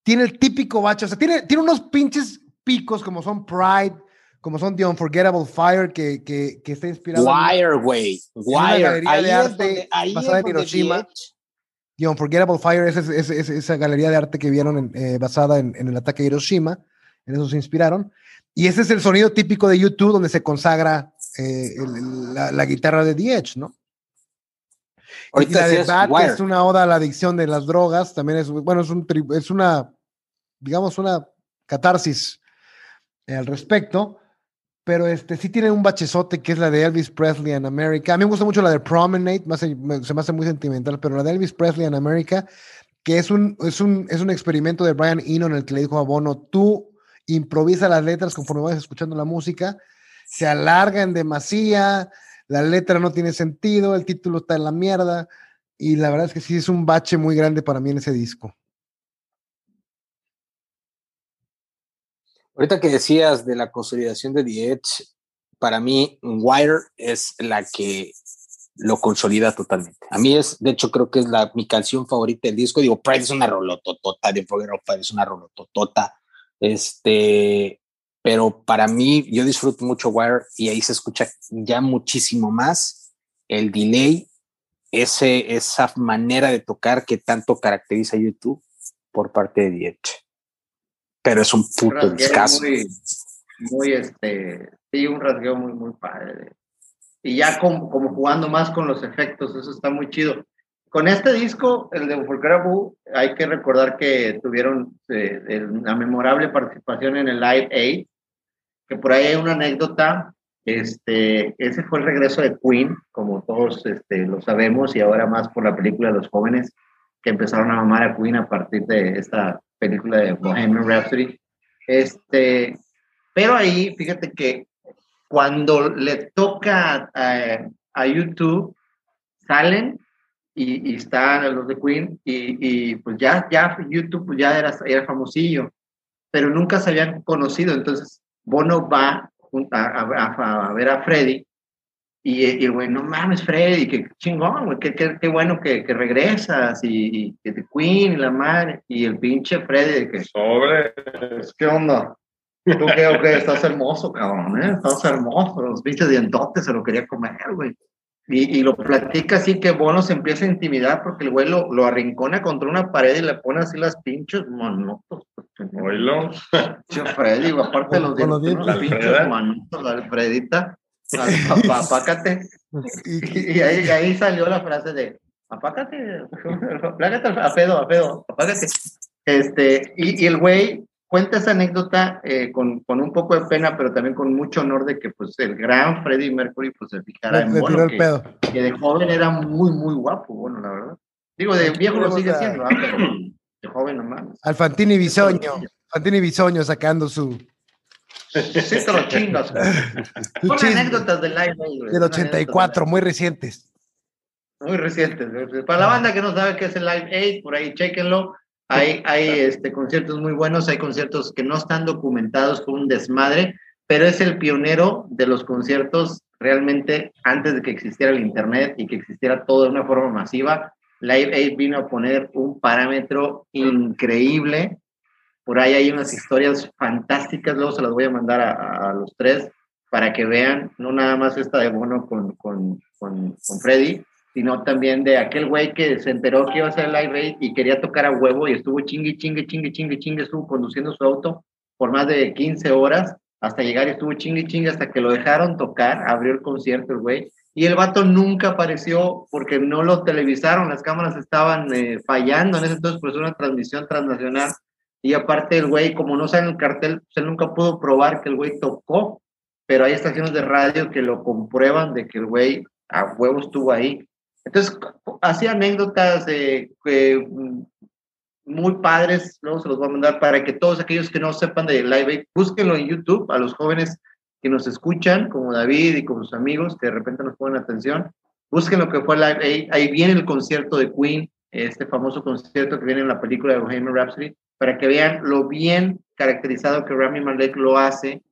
tiene el típico bacho, o sea, tiene, tiene unos pinches picos como son Pride, como son The Unforgettable Fire, que, que, que está inspirado. Wire, güey. Wire. Ahí de arte basada en Hiroshima. The Unforgettable Fire es, esa galería de arte que vieron eh, basada en, el ataque a Hiroshima. En eso se inspiraron. Y ese es el sonido típico de YouTube donde se consagra eh, la, la, guitarra de The Edge, ¿no? Y la de Bat es una oda a la adicción de las drogas, también es, bueno, es, un, es una, digamos, una catarsis al respecto, pero este sí tiene un bachezote que es la de Elvis Presley en America. A mí me gusta mucho la de Promenade, se me hace muy sentimental, pero la de Elvis Presley en America, que es un, es un, es un experimento de Brian Eno en el que le dijo a Bono, tú improvisa las letras conforme vas escuchando la música, se alarga en demasía, la letra no tiene sentido, el título está en la mierda, y la verdad es que sí es un bache muy grande para mí en ese disco. Ahorita que decías de la consolidación de The Edge, para mí Wire es la que lo consolida totalmente. A mí es, de hecho, creo que es la, mi canción favorita del disco. Digo, Pride es una rolototota, de Pride es una rolototota. Este, pero para mí yo disfruto mucho Wire y ahí se escucha ya muchísimo más el delay, ese, esa manera de tocar que tanto caracteriza a YouTube por parte de Diech. Pero es un puto un discazo. Muy, muy, este, sí, un rasgueo muy, muy padre. Y ya como, como jugando más con los efectos, eso está muy chido. Con este disco, el de Boo, hay que recordar que tuvieron eh, una memorable participación en el Live Aid, que por ahí hay una anécdota, este, ese fue el regreso de Queen, como todos este, lo sabemos, y ahora más por la película de los jóvenes que empezaron a amar a Queen a partir de esta película de Bohemian Rhapsody. Este, pero ahí, fíjate que cuando le toca a, a YouTube, salen y, y, están los de Queen y, y, pues ya, ya YouTube ya era, era famosillo, pero nunca se habían conocido, entonces Bono va a, a, ver a Freddy y, y el güey, no mames, Freddy, qué chingón, güey, qué, qué, qué, bueno que, que regresas y, que te Queen y la madre, y el pinche Freddy, que sobre, ¿qué onda? Tú creo que estás hermoso, cabrón, ¿eh? Estás hermoso, los pinches dientotes se lo quería comer, güey. Y, y, lo platica así que Bono se empieza a intimidar porque el güey lo, lo arrincona contra una pared y le pone así las pinches manotos. Oílo. Freddy, aparte de los dientes, los pinches manotos, la Alfredita, apácate. Y, y ahí, ahí, salió la frase de apácate, plágate a pedo, a pedo, apágate. Este, y, y el güey cuenta esa anécdota eh, con, con, un poco de pena, pero también con mucho honor de que pues el gran Freddie Mercury pues se fijara en Bono, que, que, de joven era muy, muy guapo, bueno, la verdad. Digo, de viejo lo sigue siendo, pero de joven nomás. Alfantini Bisoño, Alfantini Bisoño sacando su... Sí, te lo chingas. Son anécdotas del live Del 84, muy recientes. Muy recientes. Para la banda que no sabe qué es el Live Aid, por ahí chequenlo hay, hay este, conciertos muy buenos, hay conciertos que no están documentados con un desmadre, pero es el pionero de los conciertos realmente antes de que existiera el Internet y que existiera todo de una forma masiva. Live Aid vino a poner un parámetro increíble. Por ahí hay unas historias fantásticas, luego se las voy a mandar a, los tres para que vean, no nada más esta de Bono con, con, con, con Freddy, sino también de aquel güey que se enteró que iba a hacer live aid y quería tocar a huevo y estuvo chingue, chingue, chingue, chingue, chingue, estuvo conduciendo su auto por más de 15 horas hasta llegar y estuvo chingue, chingue hasta que lo dejaron tocar, abrió el concierto el güey. Y el vato nunca apareció porque no lo televisaron, las cámaras estaban eh, fallando en ese entonces, pues una transmisión transnacional. Y aparte el güey, como no sale en el cartel, pues él nunca pudo probar que el güey tocó, pero hay estaciones de radio que lo comprueban de que el güey a huevo estuvo ahí. Entonces, hacía anécdotas de, muy padres, luego se los voy a mandar para que todos aquellos que no sepan de Live Aid, búsquenlo en YouTube, a los jóvenes que nos escuchan, como David y como sus amigos, que de repente nos ponen atención, busquen lo que fue Live Aid, ahí viene el concierto de Queen, este famoso concierto que viene en la película de Bohemian Rhapsody, para que vean lo bien caracterizado que Rami Malek lo hace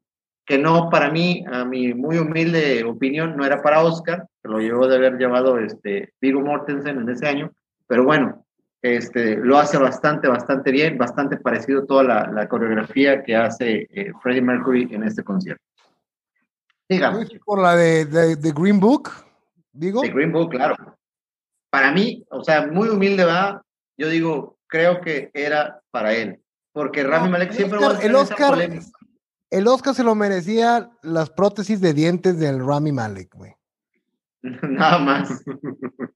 que no, para mí, a mi muy humilde opinión, no era para Oscar, que lo llevó de haber llevado este, Vigo Mortensen en ese año, pero bueno, este, lo hace bastante, bastante bien, bastante parecido a toda la, la coreografía que hace eh, Freddie Mercury en este concierto. Digamos. ¿Por la de, de, Green Book? Digo. De Green Book, claro. Para mí, o sea, muy humilde va, yo digo, creo que era para él, porque Rami Malek siempre va a el Oscar, el Oscar se lo merecía las prótesis de dientes del Rami Malek, güey. Nada más.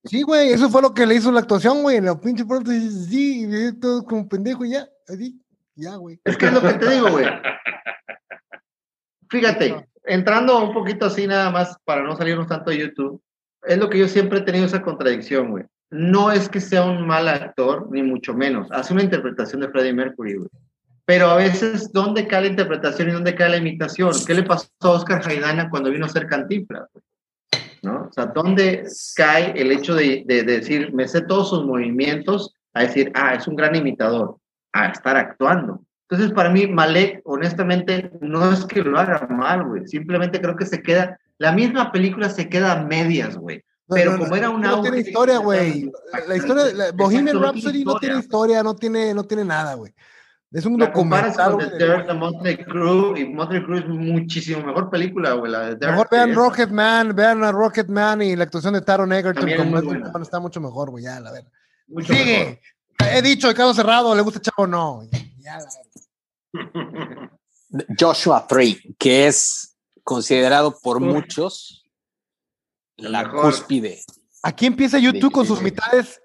Sí, güey, eso fue lo que le hizo la actuación, güey. En la pinche pronto sí, y todo como pendejo y ya, así, ya, güey. Es que es lo que te digo, güey. Fíjate, entrando un poquito así nada más para no salirnos tanto de YouTube, es lo que yo siempre he tenido esa contradicción, güey. No es que sea un mal actor, ni mucho menos. Hace una interpretación de Freddie Mercury, güey. Pero a veces, ¿dónde cae la interpretación y dónde cae la imitación? ¿Qué le pasó a Oscar Jaidana cuando vino a ser Cantinflas? ¿No? O sea, ¿dónde cae el hecho de, de, de decir, me sé todos sus movimientos, a decir, ah, es un gran imitador, a estar actuando? Entonces, para mí, Malek, honestamente, no es que lo haga mal, güey. Simplemente creo que se queda, la misma película se queda a medias, güey. Pero como era una... No tiene historia, güey. La, historia, la, Bohemian Rhapsody no tiene historia, no tiene, no tiene nada, güey. Es un documental. Con The Dirt de Motley Crue y Motley Crue es muchísimo mejor película, güey. La de mejor vean Rocketman, vean a Rocketman y la actuación de Taron Egerton como está mucho mejor, güey. Ya, la ver. Mucho Sigue. Mejor. He dicho, el caso cerrado, ¿le gusta Chavo o no? Ya, la Joshua Tree, que es considerado por muchos la cúspide. Aquí empieza YouTube con sus mitades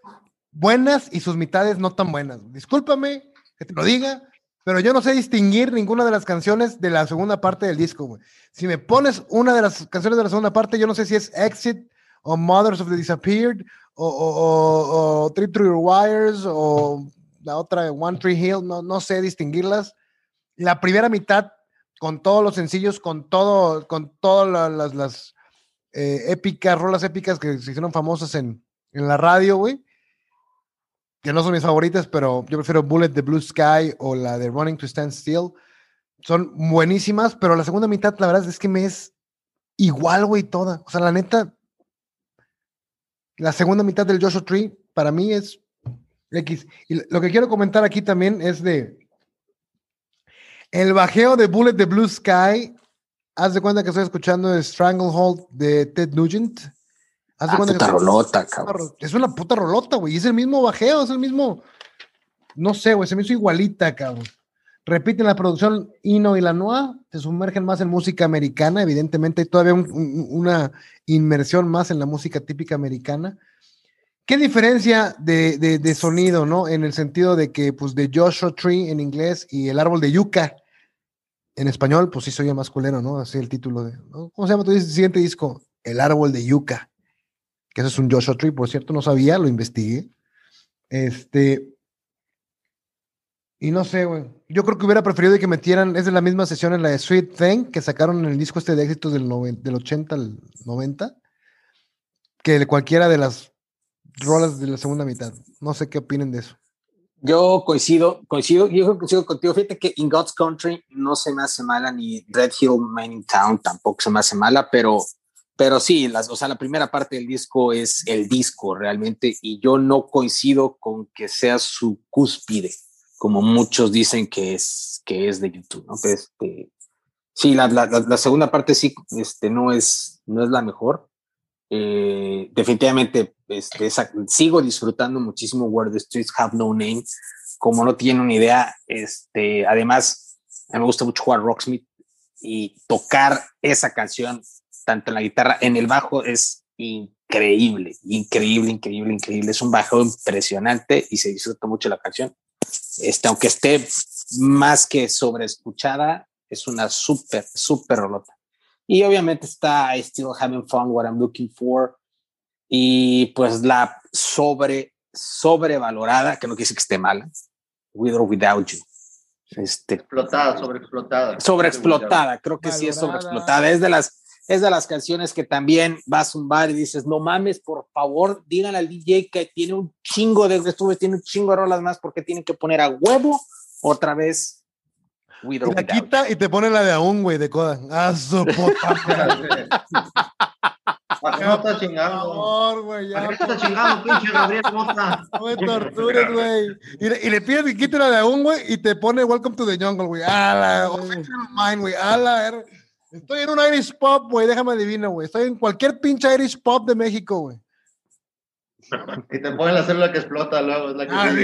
buenas y sus mitades no tan buenas. Discúlpame que te lo diga, pero yo no sé distinguir ninguna de las canciones de la segunda parte del disco, güey. Si me pones una de las canciones de la segunda parte, yo no sé si es Exit o Mothers of the Disappeared o, o, o, Trip Through Your Wires o la otra One Tree Hill, no, no sé distinguirlas la primera mitad con todos los sencillos, con todo, con todas las, las eh, épicas, rolas épicas que se hicieron famosas en, en la radio, güey. Que no son mis favoritas, pero yo prefiero Bullet the Blue Sky o la de Running to Stand Still. Son buenísimas, pero la segunda mitad, la verdad es que me es igual, güey, toda. O sea, la neta, la segunda mitad del Joshua Tree para mí es X. Y lo que quiero comentar aquí también es de el bajeo de Bullet de Blue Sky. Haz de cuenta que estoy escuchando Stranglehold de Ted Nugent. Haz ah, puta que rolota, cabrón. Es una puta rolota, güey. Es el mismo bajeo, es el mismo. No sé, güey. Se me hizo igualita, cabrón. Repiten la producción Ino y la Noa, se sumergen más en música americana, evidentemente hay todavía un, un, una inmersión más en la música típica americana. ¿Qué diferencia de, de, de, sonido, no? En el sentido de que, pues, de Joshua Tree en inglés y el árbol de yuca en español, pues sí soy más culero, ¿no? Así el título de. ¿no? ¿Cómo se llama tu siguiente disco? El árbol de yuca. Que eso es un Joshua Tree, por cierto, no sabía, lo investigué. Este. Y no sé, güey. Yo creo que hubiera preferido que metieran, es de la misma sesión en la de Sweet Thing, que sacaron en el disco este de éxitos del, del 80 al 90, que cualquiera de las rolas de la segunda mitad. No sé qué opinen de eso. Yo coincido, coincido, yo coincido contigo. Fíjate que In God's Country no se me hace mala, ni Red Hill Mining Town tampoco se me hace mala, pero, pero sí, las, o sea, la primera parte del disco es el disco realmente, y yo no coincido con que sea su cúspide, como muchos dicen que es, que es de YouTube, ¿no? Este, sí, la, la, la segunda parte sí, este, no es, no es la mejor, eh, definitivamente este, esa, sigo disfrutando muchísimo Where the Streets Have No Name, como no tienen una idea. Este, además, a mí me gusta mucho jugar Rocksmith y tocar esa canción, tanto en la guitarra, en el bajo, es increíble, increíble, increíble, increíble. Es un bajo impresionante y se disfruta mucho la canción. Este, aunque esté más que sobreescuchada, es una súper, súper rolota. Y obviamente está I Still Having Fun, What I'm Looking For. Y pues la sobre, sobrevalorada, que no quiere decir que esté mala, With or Without You. Este, explotada, sobreexplotada. Sobreexplotada, creo que sí es sobreexplotada. Es de las es de las canciones que también vas a un bar y dices, no mames, por favor, díganle al DJ que tiene un chingo de estuve, tiene un chingo de rolas más porque tienen que poner a huevo otra vez y la quita y te pone la de aún, güey, de coda. Ah, su puta. ¿Para qué no estás chingando? Por güey, ya. ¿Para qué estás chingando, pinche Gabriel Mota? No me tortures, güey. Y, le, y le pides que quite la de aún, güey, y te pone Welcome to the Jungle, güey. A la, mind, güey. Estoy en un Irish Pop, güey, déjame adivinar, güey. Estoy en cualquier pinche Irish Pop de México, güey. y te ponen la célula que explota luego. Es la que Ah, sí.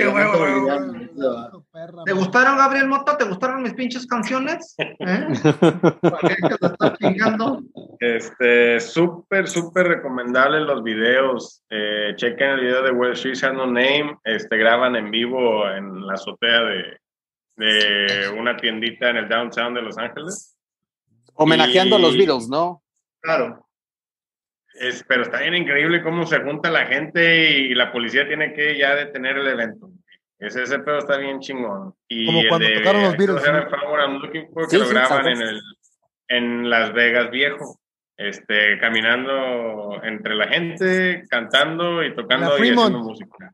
Perra, ¿Te man. gustaron, Gabriel Mota? ¿Te gustaron mis pinches canciones? ¿Eh? ¿Por qué te estás chingando? Este, súper, súper recomendable los videos. Eh, chequen el video de Wall Street Has No Name. Este, graban en vivo en la azotea de, de una tiendita en el downtown de Los Ángeles. Homenajeando a los Beatles, ¿no? Claro. Es, pero está bien increíble cómo se junta la gente y la policía tiene que ya detener el evento. Ese, ese pedo está bien chingón. Y Como cuando de tocaron los Beatles, ¿no? Power I'm Looking For, que Sí, lo graban en, el, en Las Vegas viejo. Este, caminando entre la gente, cantando y tocando y haciendo Fremont. música.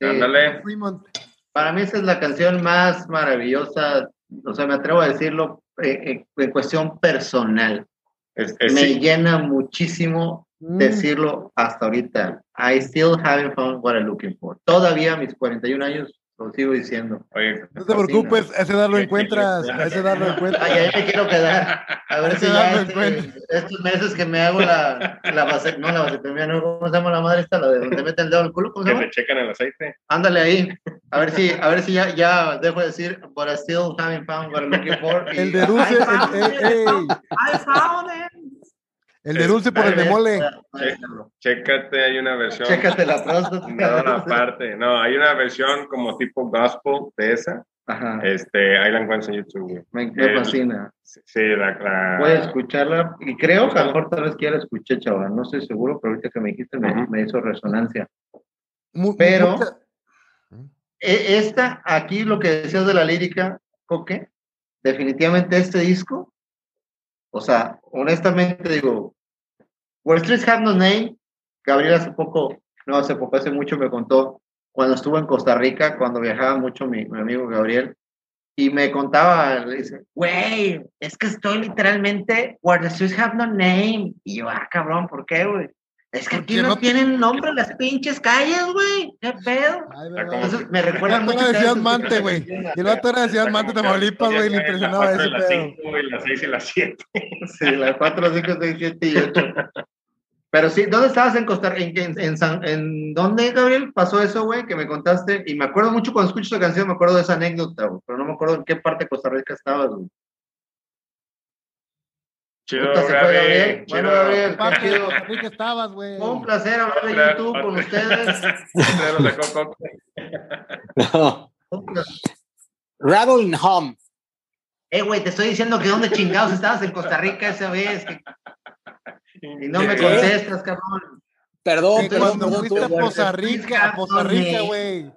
Ándale. Fremont. Para mí esa es la canción más maravillosa, o sea, me atrevo a decirlo eh, eh, en cuestión personal. Es- es- me sí, llena muchísimo Mm. decirlo hasta ahorita. I still haven't found what I'm looking for. Todavía a mis 41 años lo sigo diciendo. oye, No te preocupes, a esa edad lo encuentras, a esa edad lo encuentras. Ay, ahí me quiero quedar. A ver Hay si que ya este- estos meses que me hago la, la base, no la vasectomía, no, ¿cómo se llama la madre esta? La de donde meten el dedo en el culo, ¿cómo se que llama? le checan el aceite. Ándale ahí. A ver si, a ver si ya, ya dejo de decir, but I still haven't found what I'm looking for. y- El de Dulce, I found el, it, ey, ey, I found it. El de Dulce por el de mole. Chécate, hay una versión. Chécate la próstata. No, aparte, no, hay una versión como tipo gospel de esa. Ajá. Este, ahí la encuentro en YouTube. Me, me el- fascina. Sí, la, la- Voy a escucharla y creo que a lo mejor tal vez que ya la escuché, chaval. No estoy seguro, pero ahorita que me dijiste me, Ujú. me hizo resonancia. Mu- Pero- mucha- E- Esta, aquí lo que decías de la lírica, Coque, definitivamente este disco, o sea, honestamente digo, Wall Street Have No Name, Gabriel hace poco, no hace poco, hace mucho me contó, cuando estuvo en Costa Rica, cuando viajaba mucho mi, mi amigo Gabriel, y me contaba, le dice, güey, es que estoy literalmente, Where the Streets Have No Name, y yo, ah, cabrón, ¿por qué, güey? Es que aquí no, no- tienen nombre las pinches calles, güey, qué pedo. Ay, Entonces me recuerda El mucho. de vez que Mante, güey. Y el vato era de Ciudad Mante, Tamaulipas, güey, le impresionaba ese las pedo. 5 y las 6 y las 7. Sí, las 4, 5, 6, 7 y 8. Pero sí, ¿dónde estabas en Costa Rica? ¿En, en, San- en dónde, Gabriel, pasó eso, güey, que me contaste? Y me acuerdo mucho cuando escucho esa canción, me acuerdo de esa anécdota, güey, pero no me acuerdo en qué parte de Costa Rica estabas, güey. Chido, Puta, Gabriel. chido. Bueno, Gabriel. Papi, chido. Costa Rica estabas, güey. Fue un placer hablar de YouTube con ustedes. No. Un placer. Rattling Hum. Eh, güey, te estoy diciendo que dónde chingados estabas en Costa Rica esa vez. que- y no me contestas, cabrón. Perdón, cuando fuiste a Costa Rica, a Costa Rica, güey.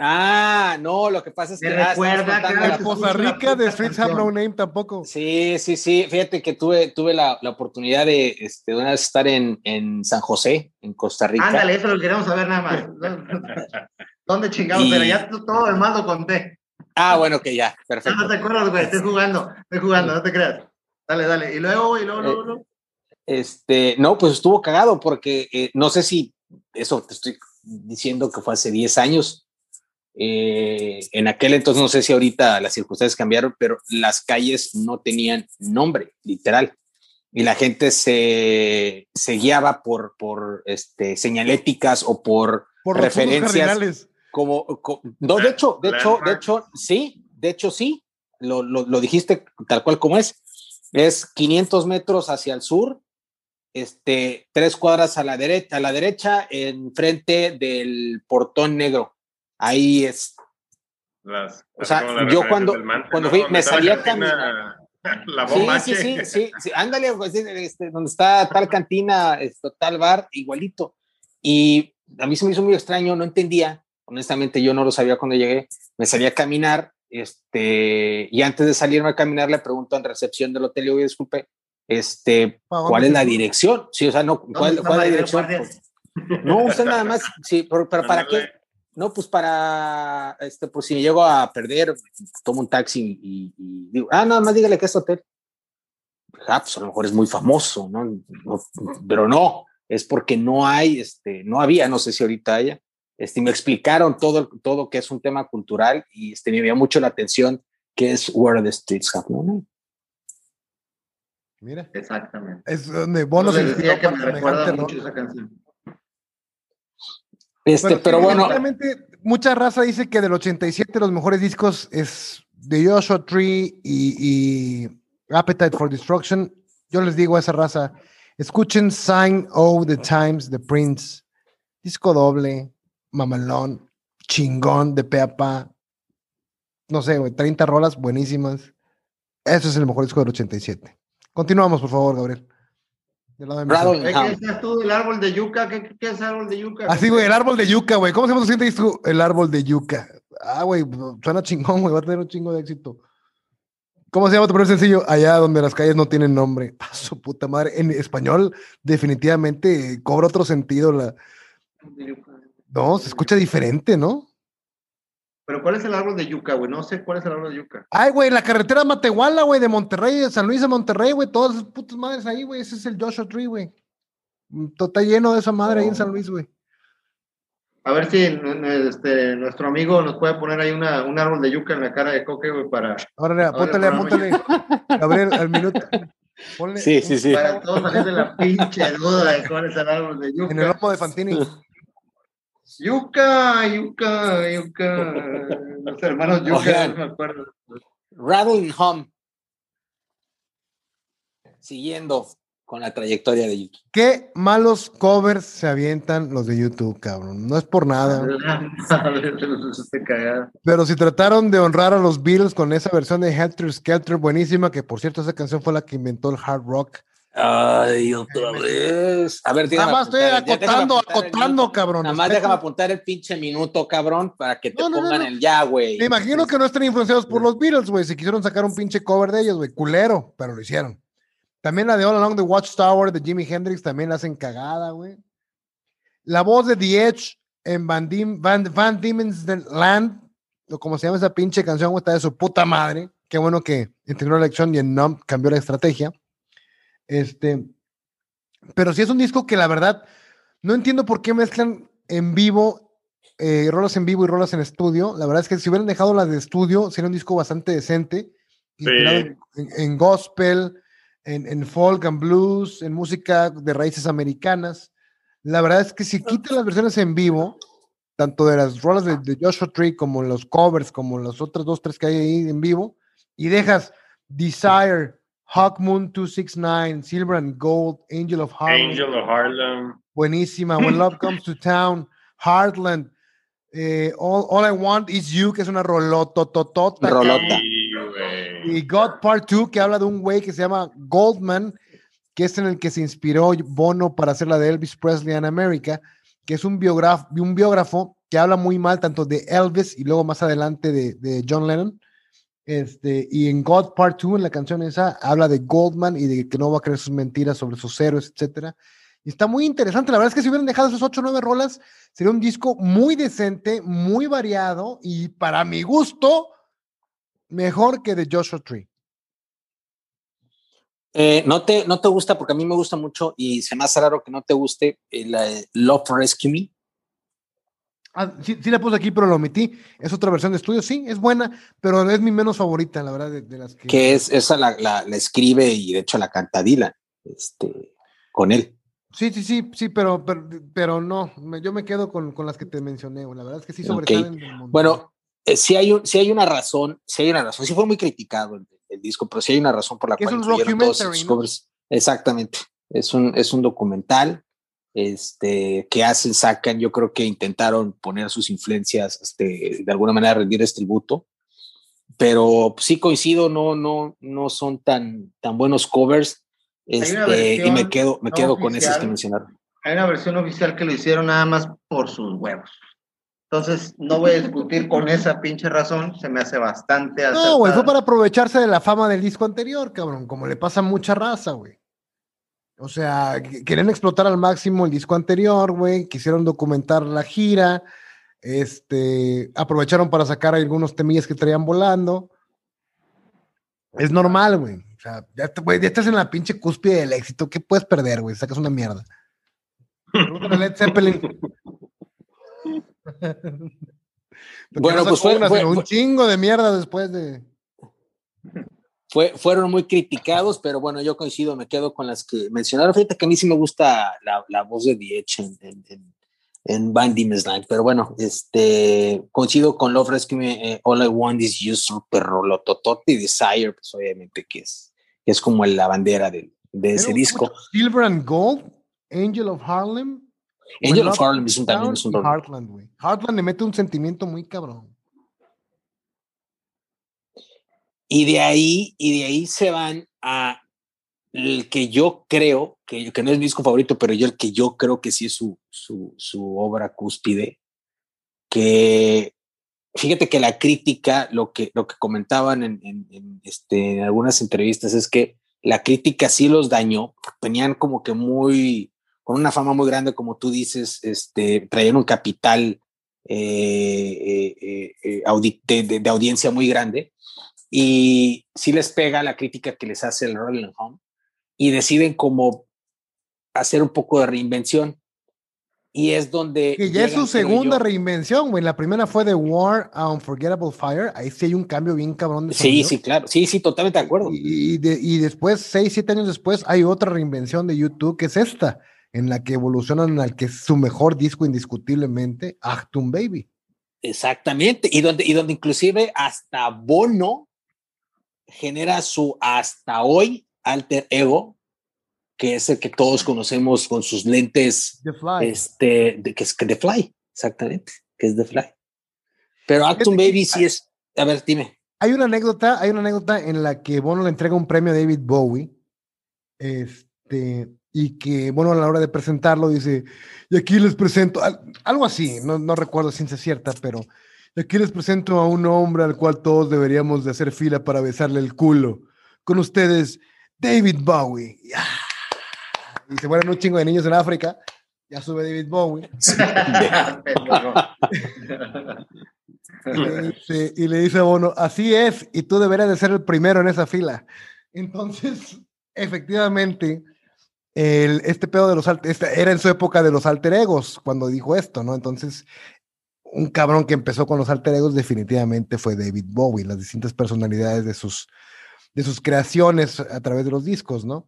Ah, no, lo que pasa es que. ah, recuerda cada la- Costa Rica de Streets Have No. Name tampoco. Sí, sí, sí. Fíjate que tuve, tuve la, la oportunidad de, este, de una vez estar en, en San José, en Costa Rica. Ándale, eso lo queremos saber nada más. ¿Dónde chingados Y- era? Ya todo lo demás lo conté. Ah, bueno, que ya, perfecto. no te acuerdas, güey. Estoy jugando, estoy jugando, no te creas. Dale, dale. Y luego, güey, luego, luego, luego. Este, no, pues estuvo cagado porque eh, no sé si eso te estoy diciendo que fue hace 10 años. Eh, en aquel entonces, no sé si ahorita las circunstancias cambiaron, pero las calles no tenían nombre, literal. Y la gente se, se guiaba por, por este, señaléticas o por referencias como, co- no, de hecho, de hecho, de hecho, sí, de hecho, sí, lo, lo, lo dijiste tal cual como es. Es 500 metros hacia el sur, este, tres cuadras a la derecha, a la derecha, enfrente del portón negro. Ahí es. Las, O sea, yo cuando- cuando ¿no? fui, Donde me está la salí a cantina, La Sí, bomba sí, sí, sí, sí, ándale, pues, este, donde está tal cantina, este, tal bar, igualito. Y a mí se me hizo muy extraño, no entendía, honestamente yo no lo sabía cuando llegué, me salí a caminar, este, y antes de salirme a caminar le pregunto en recepción del hotel, y oye, disculpe, este, ¿Pa' dónde ¿cuál es la dirección? Sí, o sea, no, ¿cuál, es la dirección? No, usted nada más, sí, pero, pero ¿para qué? No, pues para, este, pues si me llego a perder, tomo un taxi y, y digo, ah, nada más dígale que es hotel. Ah, pues a lo mejor es muy famoso, ¿no? No, pero no, es porque no hay, este, no había, no sé si ahorita haya. Este, me explicaron todo, todo que es un tema cultural y este, me llamó mucho la atención que es Where the Streets Have No Name. Mira, Exactamente. es donde Bono se decía que me recuerda mucho esa canción. Este, pero, bueno. Mucha raza dice que del 87 los mejores discos es The Joshua Tree y, y Appetite for Destruction. Yo les digo a esa raza, escuchen Sign of the Times de Prince, disco doble, mamalón, chingón de peapa, no sé, 30 rolas buenísimas. Eso es el mejor disco del 87. Continuamos, por favor, Gabriel. ¿Qué es tú el árbol de yuca? ¿Qué, es el árbol de yuca? Así, güey, el árbol de yuca, güey. ¿Cómo se llama tu disco? El árbol de yuca. Ah, güey, suena chingón, güey. Va a tener un chingo de éxito. ¿Cómo se llama tu primer sencillo? Allá donde las calles no tienen nombre. A su puta madre. En español, definitivamente cobra otro sentido. La... No, se escucha diferente, ¿no? Pero ¿cuál es el árbol de yuca, güey? No sé cuál es el árbol de yuca. Ay, güey, la carretera Matehuala, güey, de Monterrey, de San Luis a Monterrey, güey. Todas esas putas madres ahí, güey. Ese es el Joshua Tree, güey. Está lleno de esa madre ahí en San Luis, güey. A ver si este, nuestro amigo nos puede poner ahí una, un árbol de yuca en la cara de Coque, güey, para. Órale, apúntale, apúntale. Gabriel, al minuto. sí, sí, sí. Para todos salir de la pinche duda de cuál es el árbol de yuca. En el lomo de Fantini. Yuca, Yuca, Yuca. Los hermanos Yuca, no me acuerdo. Rattling Home. Siguiendo con la trayectoria de YouTube. Qué malos covers se avientan los de YouTube, cabrón. No es por nada. Pero si trataron de honrar a los Beatles con esa versión de Helter Skelter buenísima, que por cierto esa canción fue la que inventó el hard rock. Ay, otra vez. A ver, Nada más estoy acotando, acotando, cabrón. Nada más déjame apuntar el pinche minuto, cabrón, para que te pongan el ya, güey. Me imagino que no estén influenciados por los Beatles, güey. Si quisieron sacar un pinche cover de ellos, güey. Culero, pero lo hicieron. También la de All Along the Watchtower de Jimi Hendrix también la hacen cagada, güey. La voz de The Edge en Van, Dim, Van, Van Diemen's Land, o como se llama esa pinche canción, está de su puta madre. Qué bueno que entendió la elección y en NUM cambió la estrategia. Este, pero sí es un disco que la verdad no entiendo por qué mezclan en vivo, eh, rolas en vivo y rolas en estudio. La verdad es que si hubieran dejado las de estudio, sería un disco bastante decente. en, gospel, en, folk and blues, en música de raíces americanas. La verdad es que si quitan las versiones en vivo, tanto de las rolas de, Joshua Tree como los covers, como las otras dos, tres que hay ahí en vivo, y dejas Desire, Hawk Moon 269, Silver and Gold, Angel of Harlem. Angel of Harlem. Buenísima. When Love Comes to Town, Heartland, eh, all, all, I Want Is You, que es una rolotototota. Rolota y God Part 2, que habla de un güey que se llama Goldman, que es en el que se inspiró Bono para hacer la de Elvis Presley en America, que es un biógrafo, un biógrafo que habla muy mal tanto de Elvis y luego más adelante de, John Lennon. Este, y en God Part 2, en la canción esa, habla de Goldman y de que no va a creer sus mentiras sobre sus héroes, etcétera. Y está muy interesante. La verdad es que si hubieran dejado esos 8 o 9 rolas, sería un disco muy decente, muy variado y para mi gusto, mejor que de Joshua Tree. Eh, no, te, no te gusta porque a mí me gusta mucho y se me hace raro que no te guste el, Love Rescue Me. Ah, sí, sí, la puse aquí, pero lo omití. Es otra versión de estudio, sí, es buena, pero es mi menos favorita, la verdad, de, las que. Que es, esa la, la, escribe y de hecho la canta Dylan, este, con él. Sí, sí, sí, sí, pero, pero, no, yo me quedo con, con, las que te mencioné, la verdad es que sí sobresalen. Bueno, eh, si, hay un, si hay una razón, si hay una razón, sí fue muy criticado el, disco, pero si hay una razón por la cual es un todos Exactamente, es un, es un documental este, que hacen, sacan, yo creo que intentaron poner sus influencias, este, de alguna manera rendir este tributo, pero sí coincido, no, no, no son tan, tan buenos covers, este, y me quedo, me quedo con esas que mencionaron. Hay una versión oficial que lo hicieron nada más por sus huevos. Entonces, no voy a discutir con esa pinche razón, se me hace bastante No, güey, fue para aprovecharse de la fama del disco anterior, cabrón, como le pasa a mucha raza, güey. O sea, querían explotar al máximo el disco anterior, güey, quisieron documentar la gira, este, aprovecharon para sacar algunos temillas que traían volando. Es normal, güey. O sea, ya, ya estás en la pinche cúspide del éxito, ¿qué puedes perder, güey? Sacas una mierda. Led Zeppelin. bueno, pues fue, un chingo de mierda después de. Fue, fueron muy criticados, pero bueno, yo coincido, me quedo con las que mencionaron. Fíjate que a mí sí me gusta la, voz de Diech en, en Bandy Night. Pero bueno, este, coincido con Love Rescue, eh, All I Want Is You, super rolototote y Desire, pues obviamente que es, es como la bandera de, de ese disco. Silver and Gold, Angel of Harlem. Angel of Harlem es un, también es un Heartland, güey. Heartland le mete un sentimiento muy cabrón. Y de ahí, y de ahí se van a el que yo creo, que, que no es mi disco favorito, pero yo el que yo creo que sí es su, su, obra cúspide, que fíjate que la crítica, lo que, lo que comentaban en, este, en algunas entrevistas es que la crítica sí los dañó, tenían como que muy, con una fama muy grande, como tú dices, este, traían un capital eh, eh, eh, de, audiencia muy grande, y sí les pega la crítica que les hace el Rolling Home y deciden como hacer un poco de reinvención. Y es donde... Que ya es su segunda reinvención, güey. La primera fue The War a Unforgettable Fire. Ahí sí hay un cambio bien cabrón. De sí, sí, claro. Sí, sí, totalmente de acuerdo. Y, y, después, seis, siete años después, hay otra reinvención de YouTube que es esta, en la que evolucionan al que es su mejor disco indiscutiblemente, Actum Baby. Exactamente. Y donde, y donde inclusive hasta Bono genera su hasta hoy alter ego, que es el que todos conocemos con sus lentes, este, de, que es The Fly, exactamente, que es The Fly. Pero Acton Baby sí es, a ver, dime. Hay una anécdota, hay una anécdota en la que Bono le entrega un premio a David Bowie, este, y que, bueno, a la hora de presentarlo dice, y aquí les presento, algo así, no, no recuerdo ciencia cierta, pero aquí les presento a un hombre al cual todos deberíamos de hacer fila para besarle el culo. Con ustedes, David Bowie. Y se mueren un chingo de niños en África. Ya sube David Bowie. y, le dice, a Bono, así es, y tú deberías de ser el primero en esa fila. Entonces, efectivamente, el, este pedo de los este, era en su época de los alter egos cuando dijo esto, ¿no? Entonces, un cabrón que empezó con los alter egos definitivamente fue David Bowie, las distintas personalidades de sus, de sus creaciones a través de los discos, ¿no?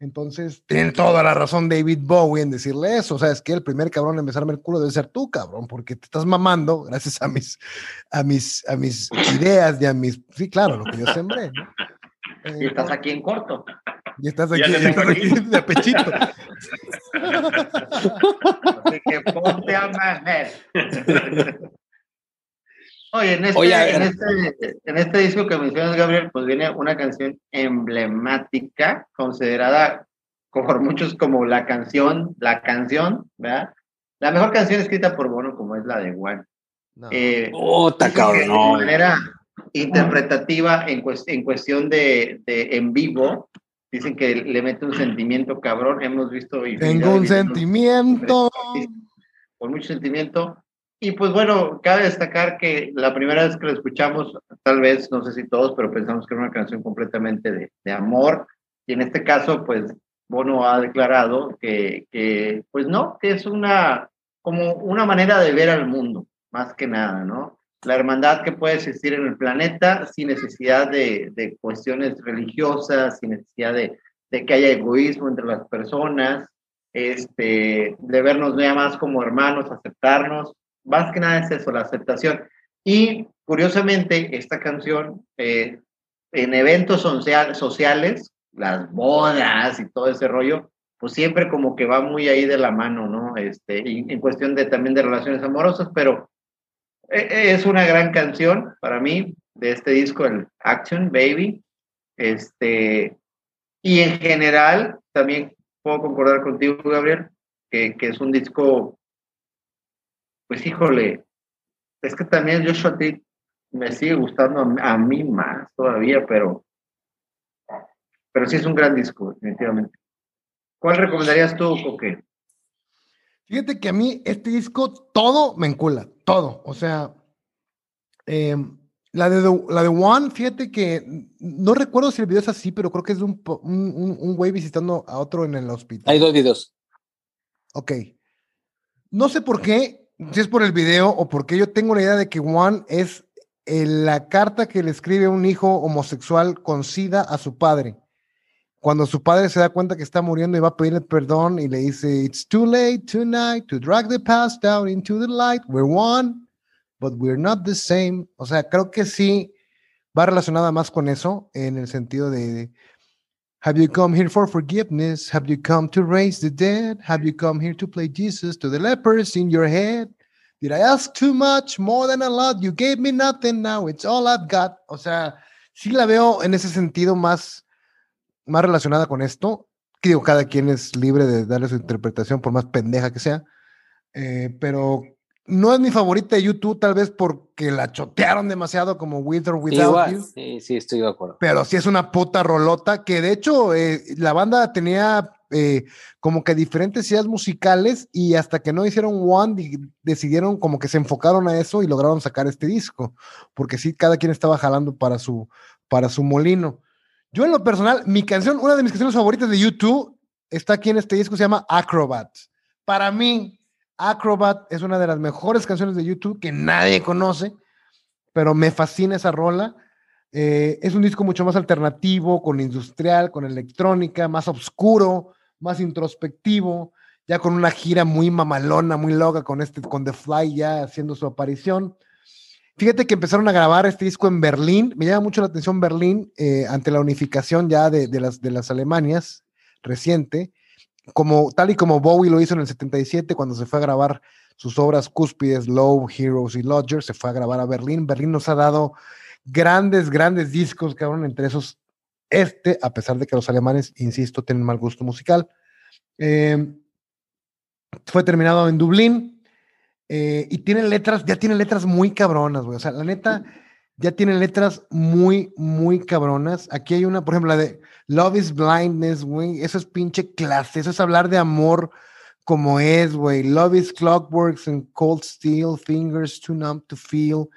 Entonces, tiene toda la razón David Bowie en decirle eso. O sea, es que el primer cabrón en besarme el culo debe ser tú, cabrón, porque te estás mamando gracias a mis, a mis, a mis ideas y a mis. Sí, claro, lo que yo sembré, ¿no? y estás aquí en corto. Y estás aquí, aquí de pechito. Así que ponte a Oye, en este, en, este, en este disco que mencionas, Gabriel, pues viene una canción emblemática, considerada por muchos como la canción, la canción, ¿verdad? La mejor canción escrita por Bono, como es la de One. No. Eh, oh, cabrón, no. De manera interpretativa, en, en cuestión de, de, en vivo, dicen que le mete un sentimiento cabrón. Hemos visto. Tengo un sentimiento. Con mucho sentimiento. Y pues bueno, cabe destacar que la primera vez que lo escuchamos, tal vez, no sé si todos, pero pensamos que era una canción completamente de, de amor. Y en este caso, pues Bono ha declarado que, que, pues no, que es una, como una manera de ver al mundo, más que nada, ¿no? La hermandad que puede existir en el planeta sin necesidad de, de cuestiones religiosas, sin necesidad de, de, que haya egoísmo entre las personas, este, de vernos ya más como hermanos, aceptarnos más que nada es eso, la aceptación. Y curiosamente, esta canción, eh, en eventos sociales, las bodas y todo ese rollo, pues siempre como que va muy ahí de la mano, ¿no? Este, en cuestión de también de relaciones amorosas, pero es una gran canción para mí de este disco, el Action Baby. Este, y en general, también puedo concordar contigo, Gabriel, que, que es un disco pues híjole, es que también Joshua Tree me sigue gustando a, mí más todavía, pero, pero sí es un gran disco, definitivamente. ¿Cuál recomendarías tú, Coque? Fíjate que a mí este disco todo me encula, todo. O sea, em, la, de la de One, fíjate que no recuerdo si el video es así, pero creo que es de un, un, un güey visitando a otro en el hospital. Hay dos videos. Ok. No sé por qué, si es por el video o porque yo tengo la idea de que Juan es la carta que le escribe un hijo homosexual con SIDA a su padre cuando su padre se da cuenta que está muriendo y va a pedirle perdón y le dice, It's too late tonight to drag the past down into the light. We're one, but we're not the same. O sea, creo que sí va relacionada más con eso en el sentido de Have you come here for forgiveness? Have you come to raise the dead? Have you come here to play Jesus to the lepers in your head? Did I ask too much? More than a lot. You gave me nothing now. It's all I've got. O sea, sí la veo en ese sentido más, más relacionada con esto. Digo, cada quien es libre de darle su interpretación, por más pendeja que sea. Eh, pero no es mi favorita de YouTube, tal vez porque la chotearon demasiado como With or Without You. Sí, sí, estoy de acuerdo. Pero sí es una puta rolota que de hecho eh, la banda tenía eh, como que diferentes ideas musicales y hasta que no hicieron One decidieron como que se enfocaron a eso y lograron sacar este disco, porque sí, cada quien estaba jalando para su, para su molino. Yo en lo personal, mi canción, una de mis canciones favoritas de YouTube está aquí en este disco, se llama Acrobat. Para mí, Acrobat es una de las mejores canciones de YouTube que nadie conoce, pero me fascina esa rola. Eh, es un disco mucho más alternativo, con industrial, con electrónica, más oscuro, más introspectivo, ya con una gira muy mamalona, muy loca con este, con The Fly ya haciendo su aparición. Fíjate que empezaron a grabar este disco en Berlín. Me llama mucho la atención Berlín eh, ante la unificación ya de, las, de las Alemanias reciente como, tal y como Bowie lo hizo en el 77 cuando se fue a grabar sus obras cúspides, Low, Heroes y Lodger, se fue a grabar a Berlín. Berlín nos ha dado grandes, grandes discos, cabrón, entre esos este, a pesar de que los alemanes, insisto, tienen mal gusto musical. Eh, fue terminado en Dublín eh, y tiene letras, ya tiene letras muy cabronas, güey. O sea, la neta, ya tiene letras muy, muy cabronas. Aquí hay una, por ejemplo, la de Love is Blindness, güey. Eso es pinche clase. Eso es hablar de amor como es, güey. Love is clockworks and cold steel, fingers too numb to feel.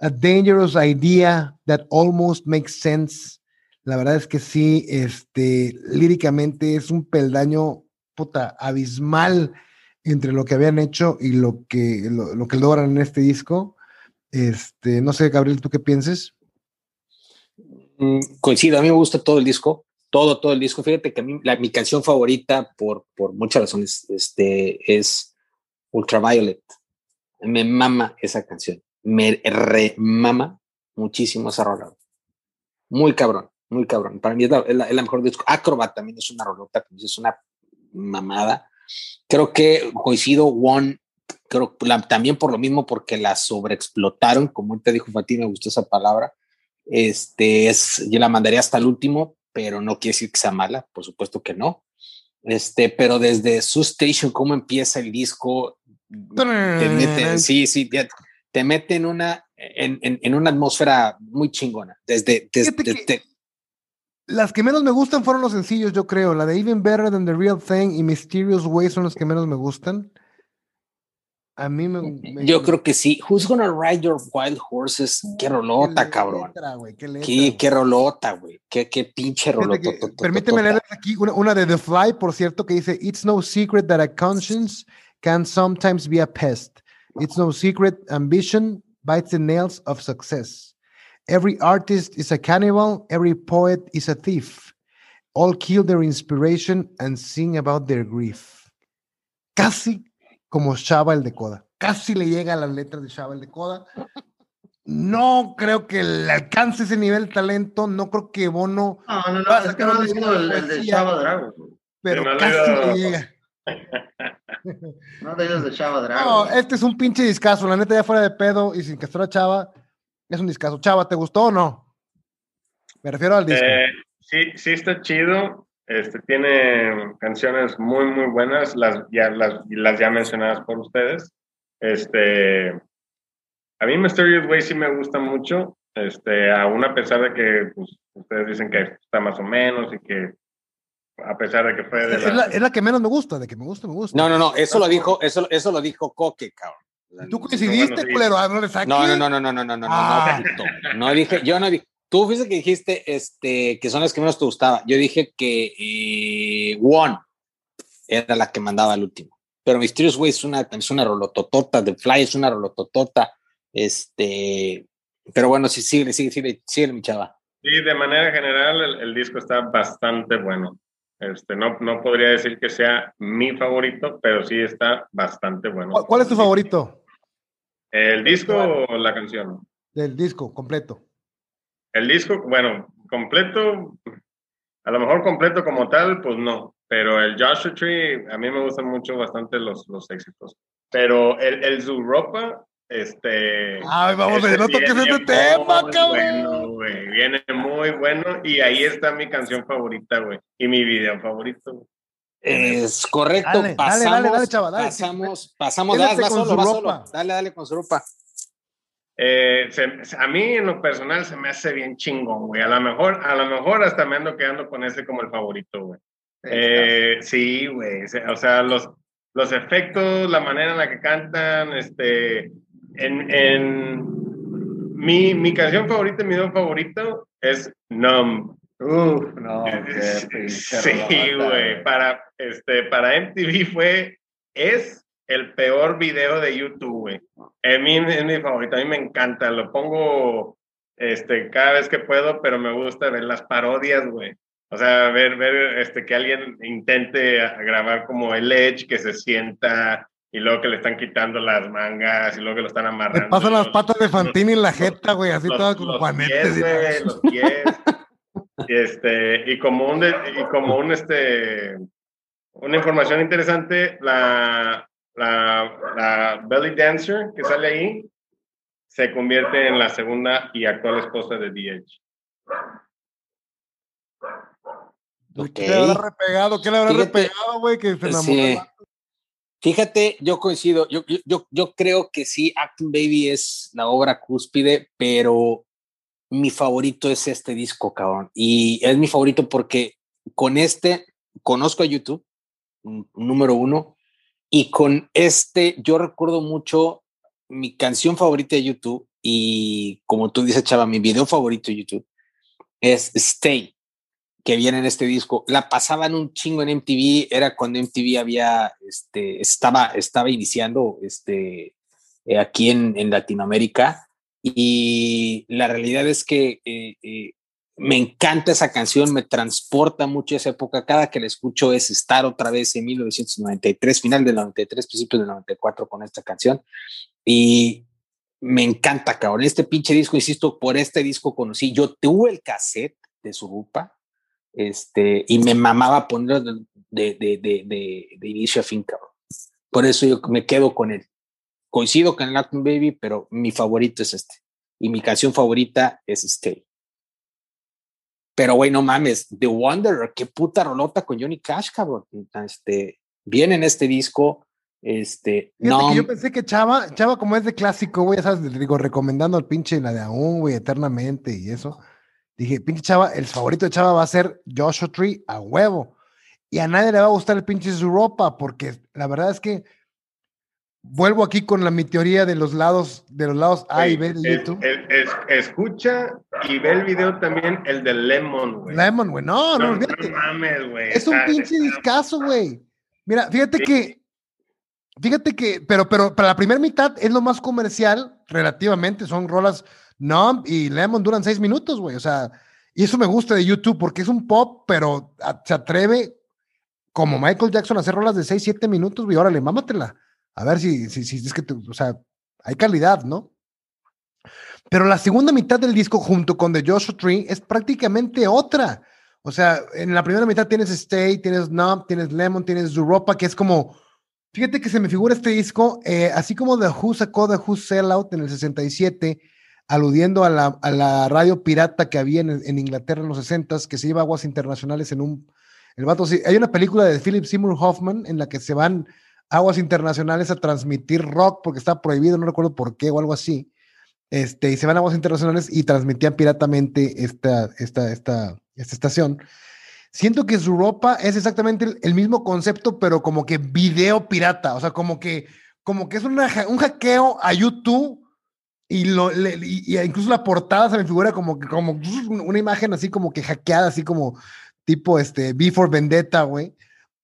A dangerous idea that almost makes sense. La verdad es que sí, este, líricamente es un peldaño puta abismal entre lo que habían hecho y lo que, lo, que logran en este disco. Este, no sé, Gabriel, ¿tú qué pienses? Mm, coincido, a mí me gusta todo el disco, todo, todo el disco. Fíjate que a mí, mi canción favorita, por, por muchas razones, este, es Ultraviolet. Me mama esa canción. Me remama muchísimo esa rola. Muy cabrón, muy cabrón. Para mí es la, mejor disco. Acrobat también es una rolota, es una mamada. Creo que coincido, One, creo también por lo mismo, porque la sobreexplotaron, como te dijo Fatih, me gustó esa palabra este es, yo la mandaría hasta el último, pero no quiere decir que sea mala, por supuesto que no. Este, pero desde su station, cómo empieza el disco, te mete, sí, sí, te mete en una, en, en, una atmósfera muy chingona. Desde, desde, las que menos me gustan fueron los sencillos, yo creo. La de Even Better Than the Real Thing y Mysterious Way son los que menos me gustan. A mí me, Yo creo que sí. Who's gonna ride your wild horses? Qué rolota, cabrón. qué, qué, rolota, güey. Qué, qué pinche rolota. permíteme leer aquí una, una, de The Fly, por cierto, que dice: It's no secret that a conscience can sometimes be a pest. It's no secret ambition bites the nails of success. Every artist is a cannibal, every poet is a thief. All kill their inspiration and sing about their grief. Casi como Shaba el de Coda. Casi le llega a las letras de Shaba el de Coda. No creo que le alcance ese nivel de talento. No creo que Bono. No, no, no. Es que no leído el, de Shaba Drago. Pero casi le llega. no de de Chava Drago. No, este es un pinche discazo. La neta, ya fuera de pedo y sin que a Chava, es un discazo. Chava, ¿te gustó o no? Me refiero al disco. Eh, sí, sí está chido. Este, tiene canciones muy, muy buenas, las ya, las, las ya mencionadas por ustedes. Este, a mí Mysterious Way sí me gusta mucho, este, aún a pesar de que pues, ustedes dicen que está más o menos y que a pesar de que fue de es, la, es, la, que menos me gusta, de que me gusta, me gusta. No, no, no, eso lo dijo, eso, eso lo dijo Coque, cabrón. Tú coincidiste, culero. No, no, no, no, no, no, no, no, ah. no, no, dije, yo no dije. Tú fuiste que dijiste este, que son las que menos te gustaba. Yo dije que eh, One era la que mandaba al último. Pero Mysterious Way es una, es una rolototota. The Fly es una rolototota. Este, pero bueno, sí, sigue, sigue, sigue, sigue, mi chava. Sí, de manera general, el, el disco está bastante bueno. Este, no, no podría decir que sea mi favorito, pero sí está bastante bueno. ¿Cuál es tu favorito? ¿El disco o la canción? Del disco, completo. El disco, bueno, completo, a lo mejor completo como tal, pues no, pero el Joshua Tree, a mí me gustan mucho bastante los, los éxitos. Pero el, el Zuropa, este. Ay, vamos, no toques este tema, cabrón. Bueno, Viene muy bueno y ahí está mi canción favorita, güey. Y mi video favorito, Es correcto. Dale, pasamos, dale, dale, chaval, dale. Pasamos, pasamos, dale, solo, solo. Dale, dale con su ropa. Eh, a mí en lo personal se me hace bien chingón, güey. A lo mejor, a lo mejor hasta me ando quedando con ese como el favorito, güey. Eh, sí, güey. O sea, los, los efectos, la manera en la que cantan, este, en, en mi, mi canción favorita, mi don favorito es Numb. Uf, no. sí, güey. Para, este, para MTV fue, es el peor video de YouTube, güey. Es mi, es mi favorito, a mí me encanta, lo pongo este, cada vez que puedo, pero me gusta ver las parodias, güey. O sea, ver, ver este, que alguien intente grabar como el Edge, que se sienta y luego que le están quitando las mangas y luego que lo están amarrando. Le pasan las patas de Fantini en la jeta, güey, así todas como juanetes. Los pies, y este, y como un, y como un, este, una información interesante, la, la, la belly dancer que sale ahí se convierte en la segunda y actual esposa de DH. ¿Qué le habrá repegado? ¿Qué le habrá repegado, güey? Que se enamoró. Fíjate, yo coincido, yo, yo, yo creo que sí, Acting Baby es la obra cúspide, pero mi favorito es este disco, cabrón. Y es mi favorito porque con este conozco a YouTube, número uno, y con este yo recuerdo mucho mi canción favorita de YouTube y como tú dices, Chava, mi video favorito de YouTube es Stay que viene en este disco. La pasaban un chingo en MTV, era cuando MTV había, este, estaba, estaba iniciando este, eh, aquí en, en, Latinoamérica. Y la realidad es que eh, eh, me encanta esa canción, me transporta mucho esa época. Cada que la escucho es estar otra vez en 1993, final del 93, principios del 94 con esta canción. Y me encanta, cabrón. Este pinche disco, insisto, por este disco conocí. Yo tuve el cassette de Surupa este, y me mamaba ponerlo de, de, de, de, inicio a fin, cabrón. Por eso yo me quedo con él. Coincido con Latin Baby, pero mi favorito es este. Y mi canción favorita es Stay. Pero, güey, no mames, The Wanderer, qué puta rolota con Johnny Cash, cabrón. Este, viene en este disco. Este, no. yo pensé que Chava, Chava, como es de clásico, güey, ya sabes, digo, recomendando al pinche la de aún, güey, eternamente y eso. Dije, pinche Chava, el favorito de Chava va a ser Joshua Tree a huevo. Y a nadie le va a gustar el pinche Europa, porque la verdad es que vuelvo aquí con la mi teoría de los lados, de los lados A y B de YouTube. escucha y ve el video también, el de Lemon, güey. Lemon, güey. No, no, no, mames, güey. Es un pinche discazo, güey. Mira, fíjate que, fíjate que, pero, pero para la primera mitad es lo más comercial, relativamente, son rolas no, y Lemon duran seis minutos, güey. O sea, y eso me gusta de YouTube porque es un pop, pero se atreve como Michael Jackson a hacer rolas de seis, siete minutos, güey. Órale, mámatela. A ver si, si, es que, o sea, hay calidad, ¿no? Pero la segunda mitad del disco, junto con The Joshua Tree, es prácticamente otra. O sea, en la primera mitad tienes Stay, tienes Numb, tienes Lemon, tienes Europa, que es como. Fíjate que se me figura este disco, eh, así como The Who sacó The Who Sellout en el 67 aludiendo a la, radio pirata que había en, Inglaterra en los 60 que se lleva aguas internacionales en un... El vato, sí, hay una película de Philip Seymour Hoffman en la que se van aguas internacionales a transmitir rock porque está prohibido, no recuerdo por qué o algo así. Este, y se van a aguas internacionales y transmitían piratamente esta, esta, esta, esta estación. Siento que su ropa es exactamente el, mismo concepto, pero como que video pirata, o sea, como que, como que es un hackeo a YouTube y, lo, y, incluso la portada se me figura como, como una imagen así como que hackeada, así como tipo este Before Vendetta, güey.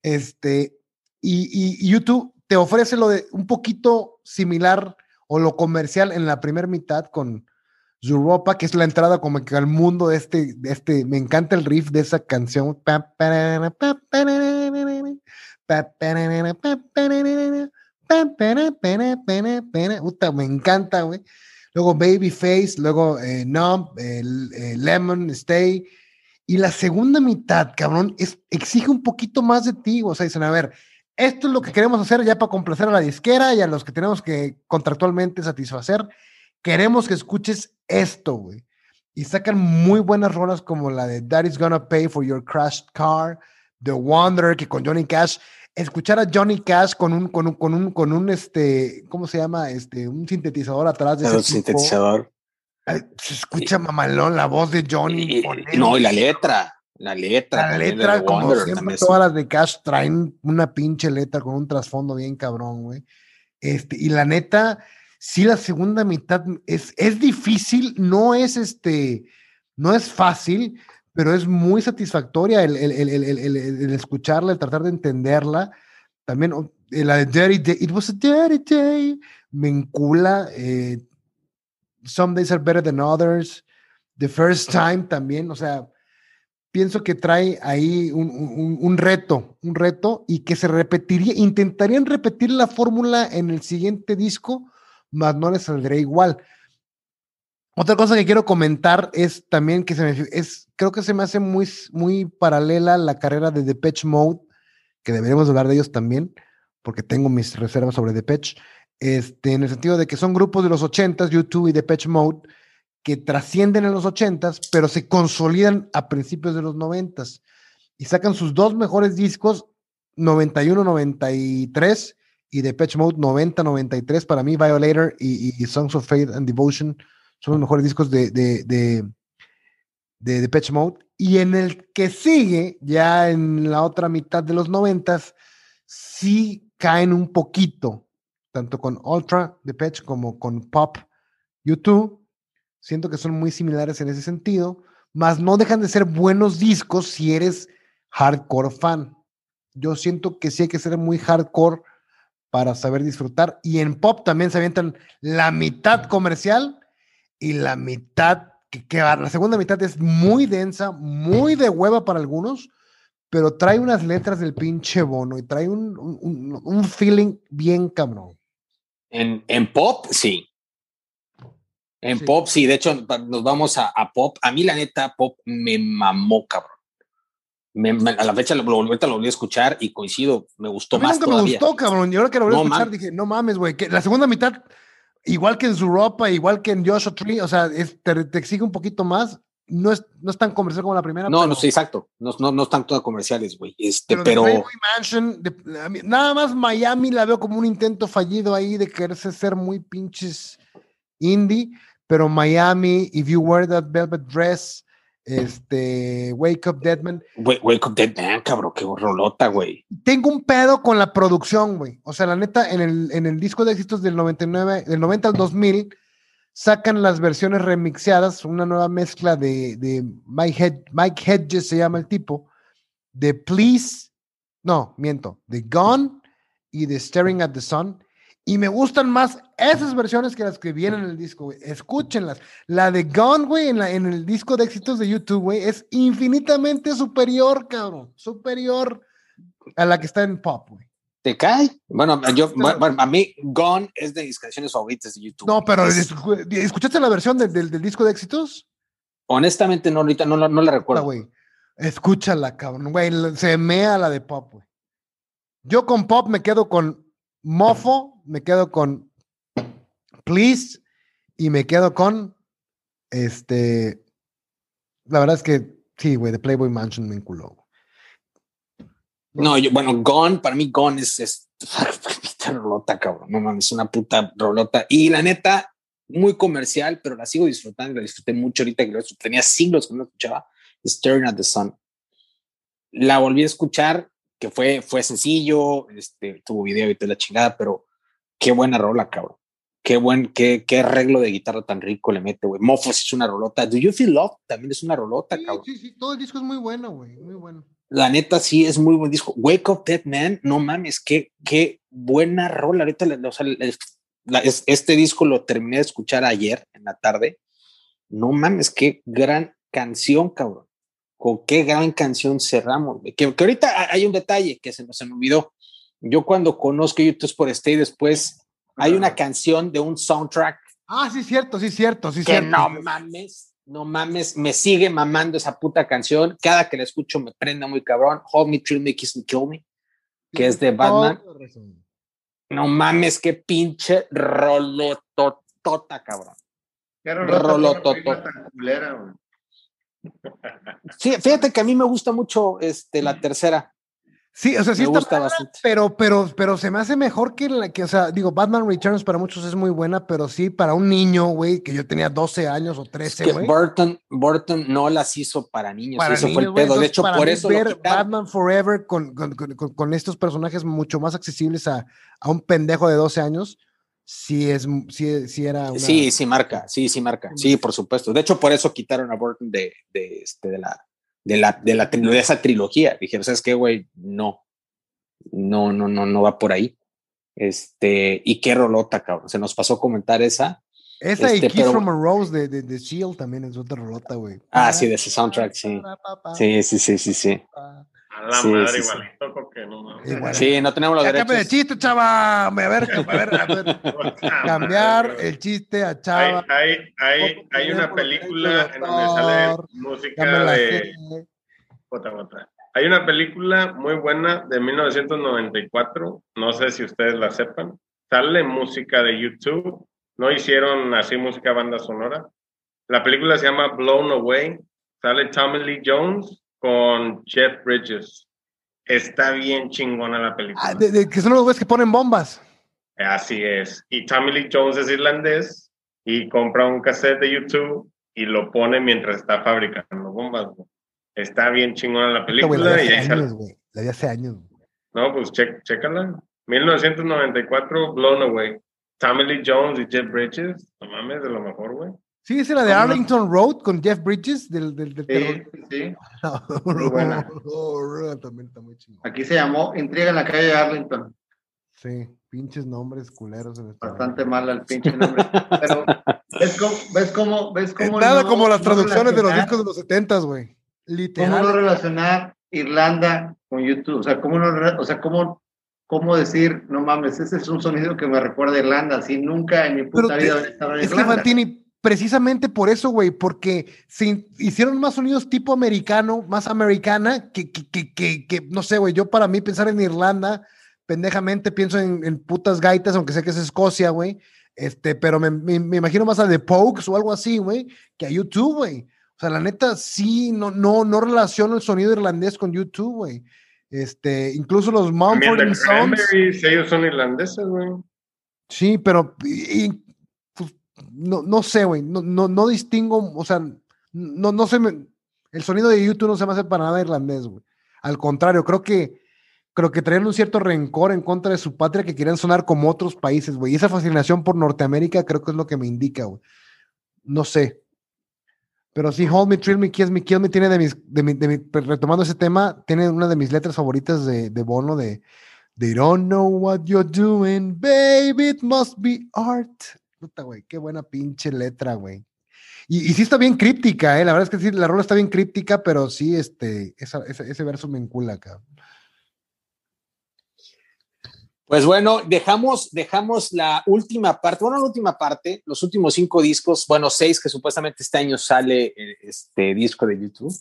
Este, y, YouTube te ofrece lo de un poquito similar o lo comercial en la primera mitad con, Zuropa, que es la entrada como que al mundo de este, este, me encanta el riff de esa canción. me encanta, güey. Luego Babyface, luego eh, Numb, Lemon, Stay. Y la segunda mitad, cabrón, es, exige un poquito más de ti. O sea, dicen, a ver, esto es lo que queremos hacer ya para complacer a la disquera y a los que tenemos que contractualmente satisfacer. Queremos que escuches esto, güey. Y sacan muy buenas rolas como la de Daddy's Gonna Pay for Your Crashed Car, The Wanderer, que con Johnny Cash escuchar a Johnny Cash con un, con un, con un, con un, este, ¿cómo se llama? Este, un sintetizador atrás de ese sintetizador. se escucha mamalón la voz de Johnny. no, y la letra, la letra. La letra, como siempre, todas las de Cash traen una pinche letra con un trasfondo bien cabrón, güey. Este, y la neta, sí, la segunda mitad es, es difícil, no es este, no es fácil, pero es muy satisfactoria el, el, el, el, escucharla, el tratar de entenderla. También eh, la de Dirty Day, It was a Dirty Day, me encula. Eh, Some Days Are Better Than Others, The First Time también, o sea, pienso que trae ahí un, un, un reto, un reto y que se repetiría, intentarían repetir la fórmula en el siguiente disco, mas no les saldría igual. Otra cosa que quiero comentar es también que se me, es, creo que se me hace muy, muy paralela la carrera de Depeche Mode, que deberíamos hablar de ellos también, porque tengo mis reservas sobre Depeche, este, en el sentido de que son grupos de los 80s, YouTube y Depeche Mode, que trascienden en los 80s, pero se consolidan a principios de los 90s y sacan sus dos mejores discos, 91-93 y Depeche Mode 90-93, para mí Violator y, Songs of Faith and Devotion son los mejores discos de, de, de, de Depeche Mode. Y en el que sigue, ya en la otra mitad de los noventas, sí caen un poquito, tanto con Ultra Depeche como con Pop YouTube. Siento que son muy similares en ese sentido, mas no dejan de ser buenos discos si eres hardcore fan. Yo siento que sí hay que ser muy hardcore para saber disfrutar. Y en pop también se avientan la mitad comercial y la mitad, que, que la segunda mitad es muy densa, muy de hueva para algunos, pero trae unas letras del pinche bono y trae un, un, feeling bien cabrón. En, en pop, sí. En pop, sí. De hecho, nos vamos a, a, pop. A mí, la neta, pop me mamó, cabrón. Me, me, a la fecha lo, lo, lo, volví a escuchar y coincido, me gustó a mí más. Nunca todavía. me gustó, cabrón. Y ahora que lo volví no, a escuchar, man. dije, no mames, güey. Que la segunda mitad igual que en Zuropa, igual que en Joshua Tree, o sea, es, te, te, exige un poquito más. No es, no es tan comercial como la primera. No, pero, no, sí, exacto. No, no, no están todas comerciales, güey. Este, pero. pero... Mansion, de, nada más Miami la veo como un intento fallido ahí de quererse ser muy pinches indie, pero Miami, If You Wear That Velvet Dress, este, Wake Up Deadman. Wake, wake Up Deadman, cabrón, qué rolota, güey. Tengo un pedo con la producción, güey. O sea, la neta, en el, en el disco de éxitos del 99, del 90 al 2000, sacan las versiones remixeadas, una nueva mezcla de, de Mike, Hed Mike Hedges, se llama el tipo, de Please, no, miento, de Gone y de Staring at the Sun. Y me gustan más esas versiones que las que vienen en el disco, güey. Escúchenlas. La de Gone, güey, en, en, el disco de éxitos de YouTube, güey, es infinitamente superior, cabrón. Superior a la que está en pop, güey. ¿Te cae? Bueno, yo, bueno, a mí Gone es de mis canciones favoritas de YouTube. No, pero es... ¿escuchaste la versión del, del, del, disco de éxitos? Honestamente, no, ahorita no, no, no la recuerdo. güey. Escúchala, cabrón, güey. Se mea la de pop, güey. Yo con pop me quedo con Mofo, me quedo con Please y me quedo con este. La verdad es que sí, güey, de Playboy Mansion me enculó. No, yo, bueno, Gone, para mí Gone es, es rolota, cabrón. No mames, es una puta rolota. Y la neta, muy comercial, pero la sigo disfrutando, la disfruté mucho ahorita que tenía siglos que no escuchaba. Staring at the Sun. La volví a escuchar que fue, fue sencillo, este, tuvo video y toda la chingada, pero qué buena rola, cabrón. Qué buen, qué, qué arreglo de guitarra tan rico le mete, güey. Mofos es una rolota. Do You Feel Love también es una rolota, sí, cabrón. Sí, sí, todo el disco es muy bueno, güey, muy bueno. La neta sí es muy buen disco. Wake Up Dead Man, no mames, qué, qué buena rola. Ahorita, o sea, la, es, este disco lo terminé de escuchar ayer en la tarde no mames, qué gran canción, cabrón. Con qué gran canción cerramos. Que, que ahorita hay un detalle que se nos olvidó. Yo cuando conozco YouTube por este y después hay una canción de un soundtrack. Ah, sí, cierto, sí, cierto, sí, que cierto. no mames, no mames, me sigue mamando esa puta canción. Cada que la escucho me prende muy cabrón. Hold Me, Thrill Me, Kiss Me, Kill Me, que es de Batman. No mames, qué pinche rolototota, cabrón. Rolototota. Sí, fíjate que a mí me gusta mucho este, la tercera. Sí, o sea, sí Me está gusta buena, bastante. pero, pero, pero se me hace mejor que la que, o sea, digo, Batman Returns para muchos es muy buena, pero sí para un niño, güey, que yo tenía 12 años o Es 13, que güey. Burton, Burton no las hizo para niños, Para eso fue el pedo. De hecho, para por eso ver. Batman Forever con, con, con- con- con estos personajes mucho más accesibles a, a un pendejo de 12 años, sí es, sí, sí era una... Sí, sí marca, sí, sí marca, sí, por supuesto. De hecho, por eso quitaron a Burton de, de, este, de la de la de la de esa trilogía. Dijeron, ¿sabes qué, güey? No, no, no, no, no va por ahí. Este, y qué rolota, cabrón. Se nos pasó a comentar esa. Esa y este, Kiss pero- from a Rose de, de, de S.H.I.E.L.D. también es otra rolota, güey. Ah, sí, de ese soundtrack, sí. Sí, sí, sí, sí, sí. A la Sí, madre sí, sí. igualito, porque no mames. Igual. Sí, no tenemos los Ya de derechos. chiste, chava. A ver, a ver, a ver. Cambiar el chiste a Hay, chava. hay, hay, hay una Por los película en donde sale música de. sé. Otra, otra. Hay una película muy buena de 1994, no sé si ustedes la sepan. Sale música de YouTube, no hicieron así música banda sonora. La película se llama Blown Away, sale Tommy Lee Jones con Jeff Bridges. Está bien chingona la película. Ah, de- de- que son los güeyes que ponen bombas. Así es. Y Tommy Lee Jones es irlandés y compra un cassette de YouTube y lo pone mientras está fabricando bombas. Está bien chingona la güey, la película vi hace años, güey. La vi hace años. No, pues che- chécala. 1994, Blown Away. Tommy Lee Jones y Jeff Bridges. No mames, de lo mejor, güey. Sí, es la de. Arlington Road con Jeff Bridges del, del, del Sí, sí. Muy buena. También está muy chingón. Aquí se llamó Intriga en la calle Arlington. Sí, pinches nombres culeros en. Bastante mal el pinche nombre. Pero, ¿ves cómo? ¿Ves cómo? ¿Ves cómo Nada no- como las traducciones de los discos de los setentas, güey. ¿Cómo no Literal. relacionar Irlanda con YouTube? O sea, ¿cómo no, o sea, cómo, cómo decir, no mames, ese es un sonido que me recuerda a Irlanda, así nunca en mi puta Pero vida te- estado en Es que. Precisamente por eso, güey, porque se hicieron más sonidos tipo americano, más americana, que, que, que, que, que, no sé, güey, yo para mí pensar en Irlanda, pendejamente pienso en, en putas gaitas, aunque sé que es Escocia, güey, este, pero me, me- me imagino más a The Pokes o algo así, güey, que a YouTube, güey. O sea, la neta, sí, no, no, no relaciono el sonido irlandés con YouTube, güey. Este, incluso los Mumford Sons. Ellos son irlandeses, güey. Sí, pero y- no, no sé, güey, no, no, no distingo, o sea, no, no se me, el sonido de YouTube no se me hace para nada irlandés, güey. Al contrario, creo que, creo que traían un cierto rencor en contra de su patria que querían sonar como otros países, güey. Y esa fascinación por Norteamérica creo que es lo que me indica, güey. No sé. Pero sí, Hold Me, Thrill Me, Kiss Me, Kill Me tiene de mis, de mi, de mi- pues, retomando ese tema, tiene una de mis letras favoritas de, de Bono de They don't know what you're doing, baby, it must be art. Puta, güey, qué buena pinche letra, güey. Y, sí está bien críptica, ¿eh? La verdad es que sí, la rola está bien críptica, pero sí, este, ese verso me encula, cabrón. Pues bueno, dejamos, dejamos la última parte, bueno, la última parte, los últimos cinco discos, bueno, seis que supuestamente este año sale eh, este disco de YouTube,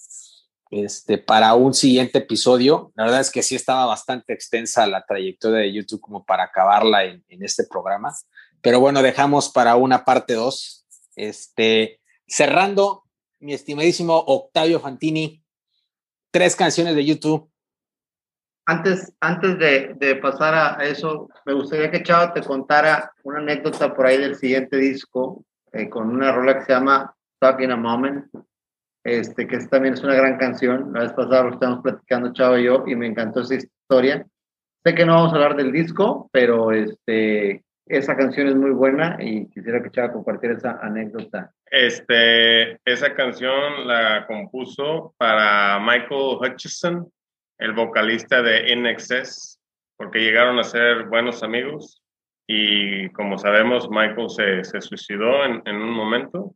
este, para un siguiente episodio. La verdad es que sí estaba bastante extensa la trayectoria de YouTube como para acabarla en este programa, pero bueno, dejamos para una parte dos. Este, cerrando, mi estimadísimo Octavio Fantini, tres canciones de YouTube. Antes, antes de, de pasar a eso, me gustaría que Chava te contara una anécdota por ahí del siguiente disco, eh, con una rola que se llama Stuck in a Moment, este, que es- también es una gran canción. La vez pasada lo estábamos platicando Chava y yo, y me encantó esa historia. Sé que no vamos a hablar del disco, pero este, esa canción es muy buena y quisiera que Chava compartiera esa anécdota. Este, esa canción la compuso para Michael Hutchison, el vocalista de In Excess, porque llegaron a ser buenos amigos y como sabemos Michael se, se suicidó en, en un momento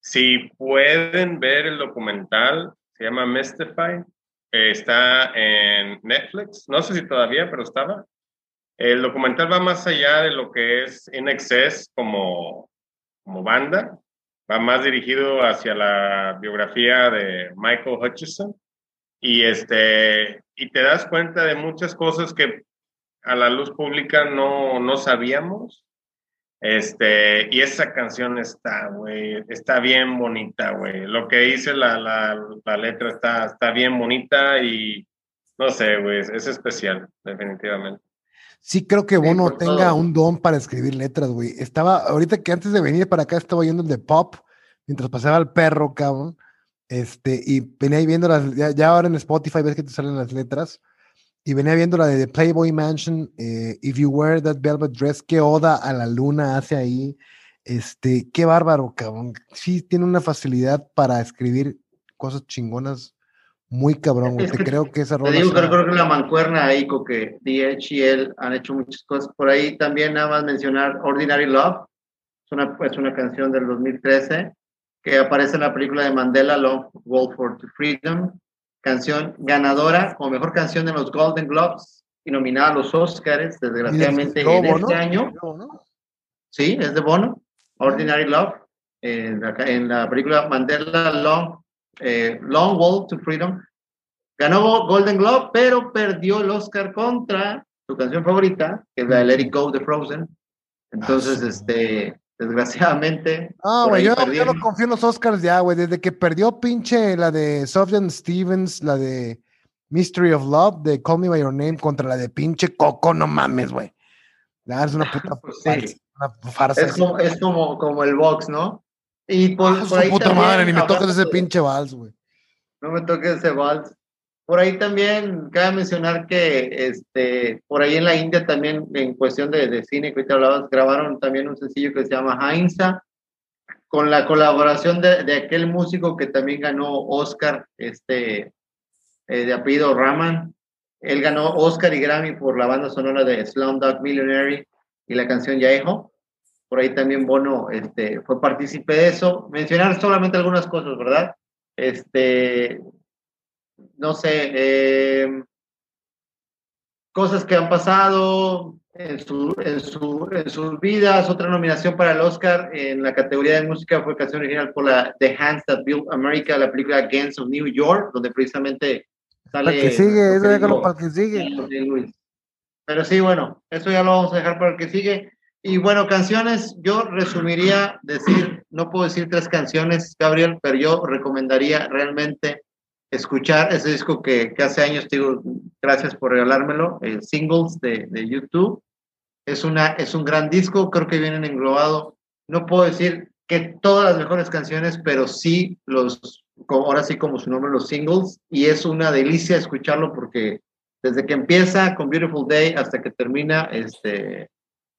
Si pueden ver el documental, se llama Mystify, está en Netflix, no sé si todavía, pero estaba. El documental va más allá de lo que es In Excess como, como banda, va más dirigido hacia la biografía de Michael Hutchison y, este, y te das cuenta de muchas cosas que a la luz pública no, no sabíamos. Este, y esa canción está, güey, está bien bonita, güey. Lo que dice la, la, la, letra está, está bien bonita y no sé, güey, es especial, definitivamente. Sí, creo que Bono tenga un don para escribir letras, güey. Estaba, ahorita que antes de venir para acá estaba yendo el de pop, mientras pasaba el perro, cabrón. Este, y venía viendo las, ya, ahora en Spotify ves que te salen las letras y venía viendo la de The Playboy Mansion, eh, If You Wear That Velvet Dress, qué oda a la luna hace ahí. Este, qué bárbaro, cabrón. Sí, tiene una facilidad para escribir cosas chingonas muy cabrón. te creo que esa rola. Te digo, creo, creo, que la mancuerna ahí, que DH y él han hecho muchas cosas. Por ahí también nada más mencionar Ordinary Love. Es una, es una canción del 2013 que aparece en la película de Mandela, Long Walk for Freedom canción ganadora como mejor canción de los Golden Globes y nominada a los Oscars, desgraciadamente en este año. Sí, es de Bono, Ordinary Love, en la, película Mandela Long, eh, Long Walk to Freedom. Ganó Golden Globe, pero perdió el Oscar contra su canción favorita, que es la de Let It Go de Frozen. Entonces, ah, este, desgraciadamente. Ah, güey, yo, no confío en los Oscars ya, güey. Desde que perdió pinche la de Sofjan Stevens, la de Mystery of Love, de Call Me By Your Name, contra la de pinche Coco, no mames, güey. Es una puta farsa. Es, como, es como, como, el box, ¿no? Y por, ah, por ahí puta madre, ni me toques ese pinche vals, güey. No me toques ese vals. Por ahí también cabe mencionar que este, por ahí en la India también, en cuestión de, de cine que ahorita hablabas, grabaron también un sencillo que se llama Hainza, con la colaboración de, de aquel músico que también ganó Oscar, este, eh, de apellido Raman. Él ganó Oscar y Grammy por la banda sonora de Slumdog Millionaire y la canción Yaejo. Por ahí también Bono este, fue partícipe de eso. Mencionar solamente algunas cosas, ¿verdad? Este, no sé, eh, cosas que han pasado en, su, en, su, en, sus vidas. Otra nominación para el Oscar en la categoría de música fue canción original por la The Hands That Built America, la película Gangs of New York, donde precisamente sale. Para que sigue, eso déjalo para que sigue. Pero sí, bueno, eso ya lo vamos a dejar para el que sigue. Y bueno, canciones, yo resumiría decir, no puedo decir tres canciones, Gabriel, pero yo recomendaría realmente escuchar ese disco que, que hace años, digo, gracias por regalármelo, el Singles de, de, YouTube. Es, una, es un gran disco, creo que vienen englobado. No puedo decir que todas las mejores canciones, pero sí los, ahora sí como su nombre, los singles. Y es una delicia escucharlo porque desde que empieza con Beautiful Day hasta que termina, este,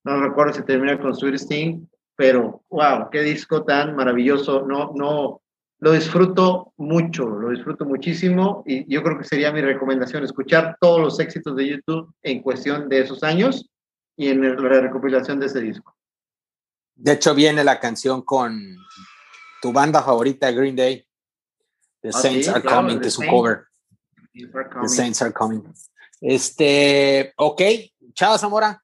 no recuerdo si termina con Sweet Sting, pero wow, qué disco tan maravilloso. No, no, lo disfruto mucho, lo disfruto muchísimo y yo creo que sería mi recomendación escuchar todos los éxitos de YouTube en cuestión de esos años y en la recopilación de ese disco. De hecho, viene la canción con tu banda favorita, Green Day. The ah, Saints Are Coming, de su cover. The Saints Are Coming. Este, ok, chao Zamora.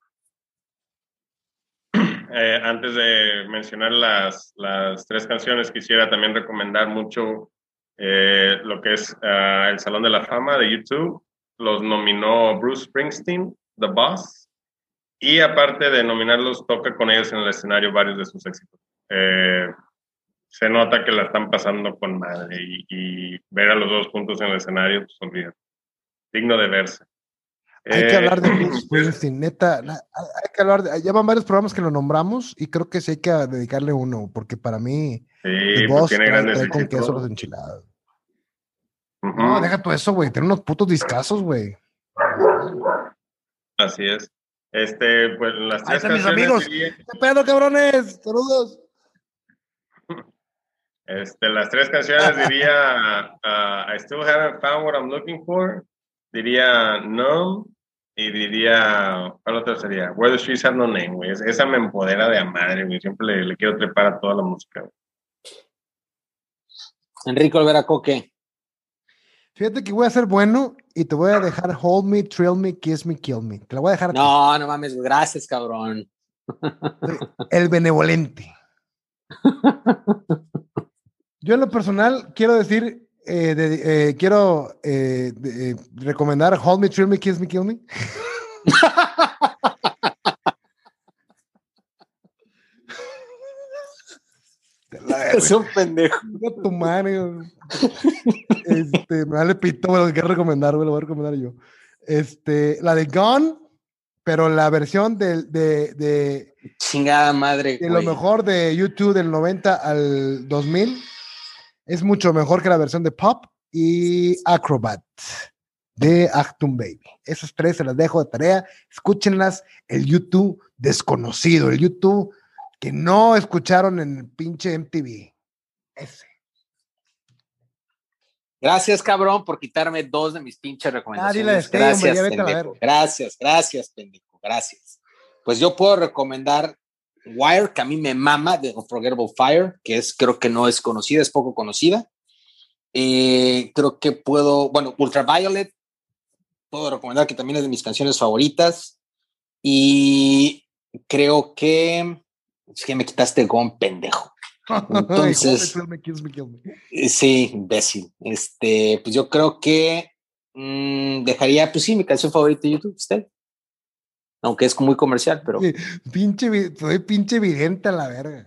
Eh, antes de mencionar las, las, tres canciones, quisiera también recomendar mucho eh, lo que es ah, el Salón de la Fama de YouTube. Los nominó Bruce Springsteen, The Boss, y aparte de nominarlos, toca con ellos en el escenario varios de sus éxitos. Eh, se nota que la están pasando con madre y, ver a los dos juntos en el escenario, pues olviden. Digno de verse. Hay que hablar de Bruce eh, Springsteen, neta. Hay que hablar de. Ya van varios programas que lo nombramos y creo que sí hay que dedicarle uno, porque para mí. Sí, pues tiene grandes con queso los enchiladas. No, deja todo eso, güey. Tiene unos putos discazos, güey. Así es. Este, pues las tres Ahí mis amigos. ¿Qué pedo, cabrones? Saludos. Este, las tres canciones diría uh, I still haven't found what I'm looking for. Diría No y diría, ¿cuál otra sería? Where the Streets Have No Name, güey. Esa me empodera de a madre, güey. Siempre le, quiero trepar a toda la música, Enrique Olvera Coque. Fíjate que voy a ser bueno y te voy a dejar hold me, thrill me, kiss me, kill me. Te la voy a dejar. No, no mames, gracias, cabrón. El benevolente. Yo en lo personal quiero decir, eh, eh, quiero eh, recomendar Hold Me, Thrill Me, Kiss Me, Kill Me. es un pendejo. Tu Este, me vale pito, lo que quiero recomendar, lo voy a recomendar yo. Este, la de Gone, pero la versión de, de, chingada madre. De lo mejor de YouTube del 90 al 2000 es mucho mejor que la versión de Pop y Acrobat de Actum Baby. Esas tres se las dejo de tarea. Escúchenlas. El YouTube desconocido, el YouTube que no escucharon en el pinche MTV. Ese. Gracias, cabrón, por quitarme dos de mis pinches ah, recomendaciones. gracias, pendejo. Gracias, gracias, pendejo. Gracias. Pues yo puedo recomendar Wire, que a mí me mama, de Unforgettable Fire, que es, creo que no es conocida, es poco conocida. Eh, creo que puedo, bueno, Ultraviolet, puedo recomendar que también es de mis canciones favoritas. Y creo que es que me quitaste con pendejo. Entonces, eh, sí, imbécil. Este, pues yo creo que mm, dejaría, pues sí, mi canción favorita de YouTube, usted. Aunque es muy comercial, pero. pinche, soy pinche evidente a la verga.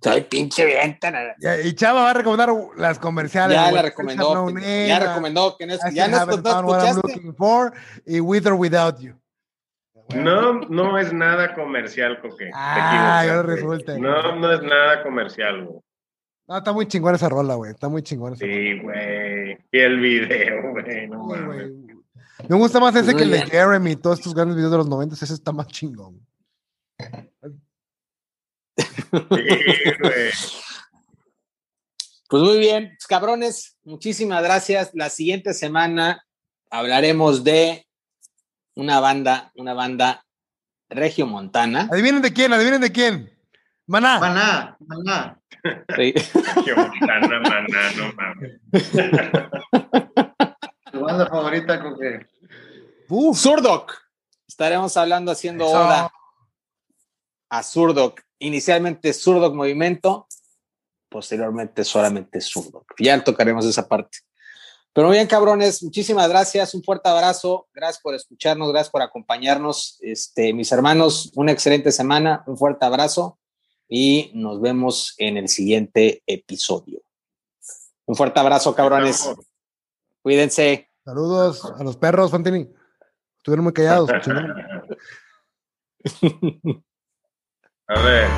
Soy pinche evidente. y Chava va a recomendar las comerciales. Ya la recomendó. ya recomendó que no, ya no, escuchaste. y With or Without You. No, no es nada comercial, Coque. Ah, ahora resulta. No, no es nada comercial, güey. No, está muy chingón esa rola, güey. Está muy chingón esa Sí, güey. Y el video, güey. No Me gusta más ese que el de Jeremy y todos estos grandes videos de los 90. Ese está más chingón. Sí, güey. Pues muy bien, pues, cabrones, muchísimas gracias. La siguiente semana hablaremos de una banda, una banda regio montana. Adivinen de quién, adivinen de quién. Maná. Maná, maná. Sí. montana, maná, no mames. Tu banda favorita con qué? Uh, Surdoc. Estaremos hablando haciendo oda a Surdoc. Inicialmente Surdoc Movimiento, posteriormente solamente Surdoc. Ya tocaremos esa parte. Pero muy bien, cabrones, muchísimas gracias, un fuerte abrazo, gracias por escucharnos, gracias por acompañarnos. Este, mis hermanos, una excelente semana, un fuerte abrazo y nos vemos en el siguiente episodio. Un fuerte abrazo, cabrones. Cuídense. Saludos a los perros, Fantini. Estuvieron muy callados. a ver.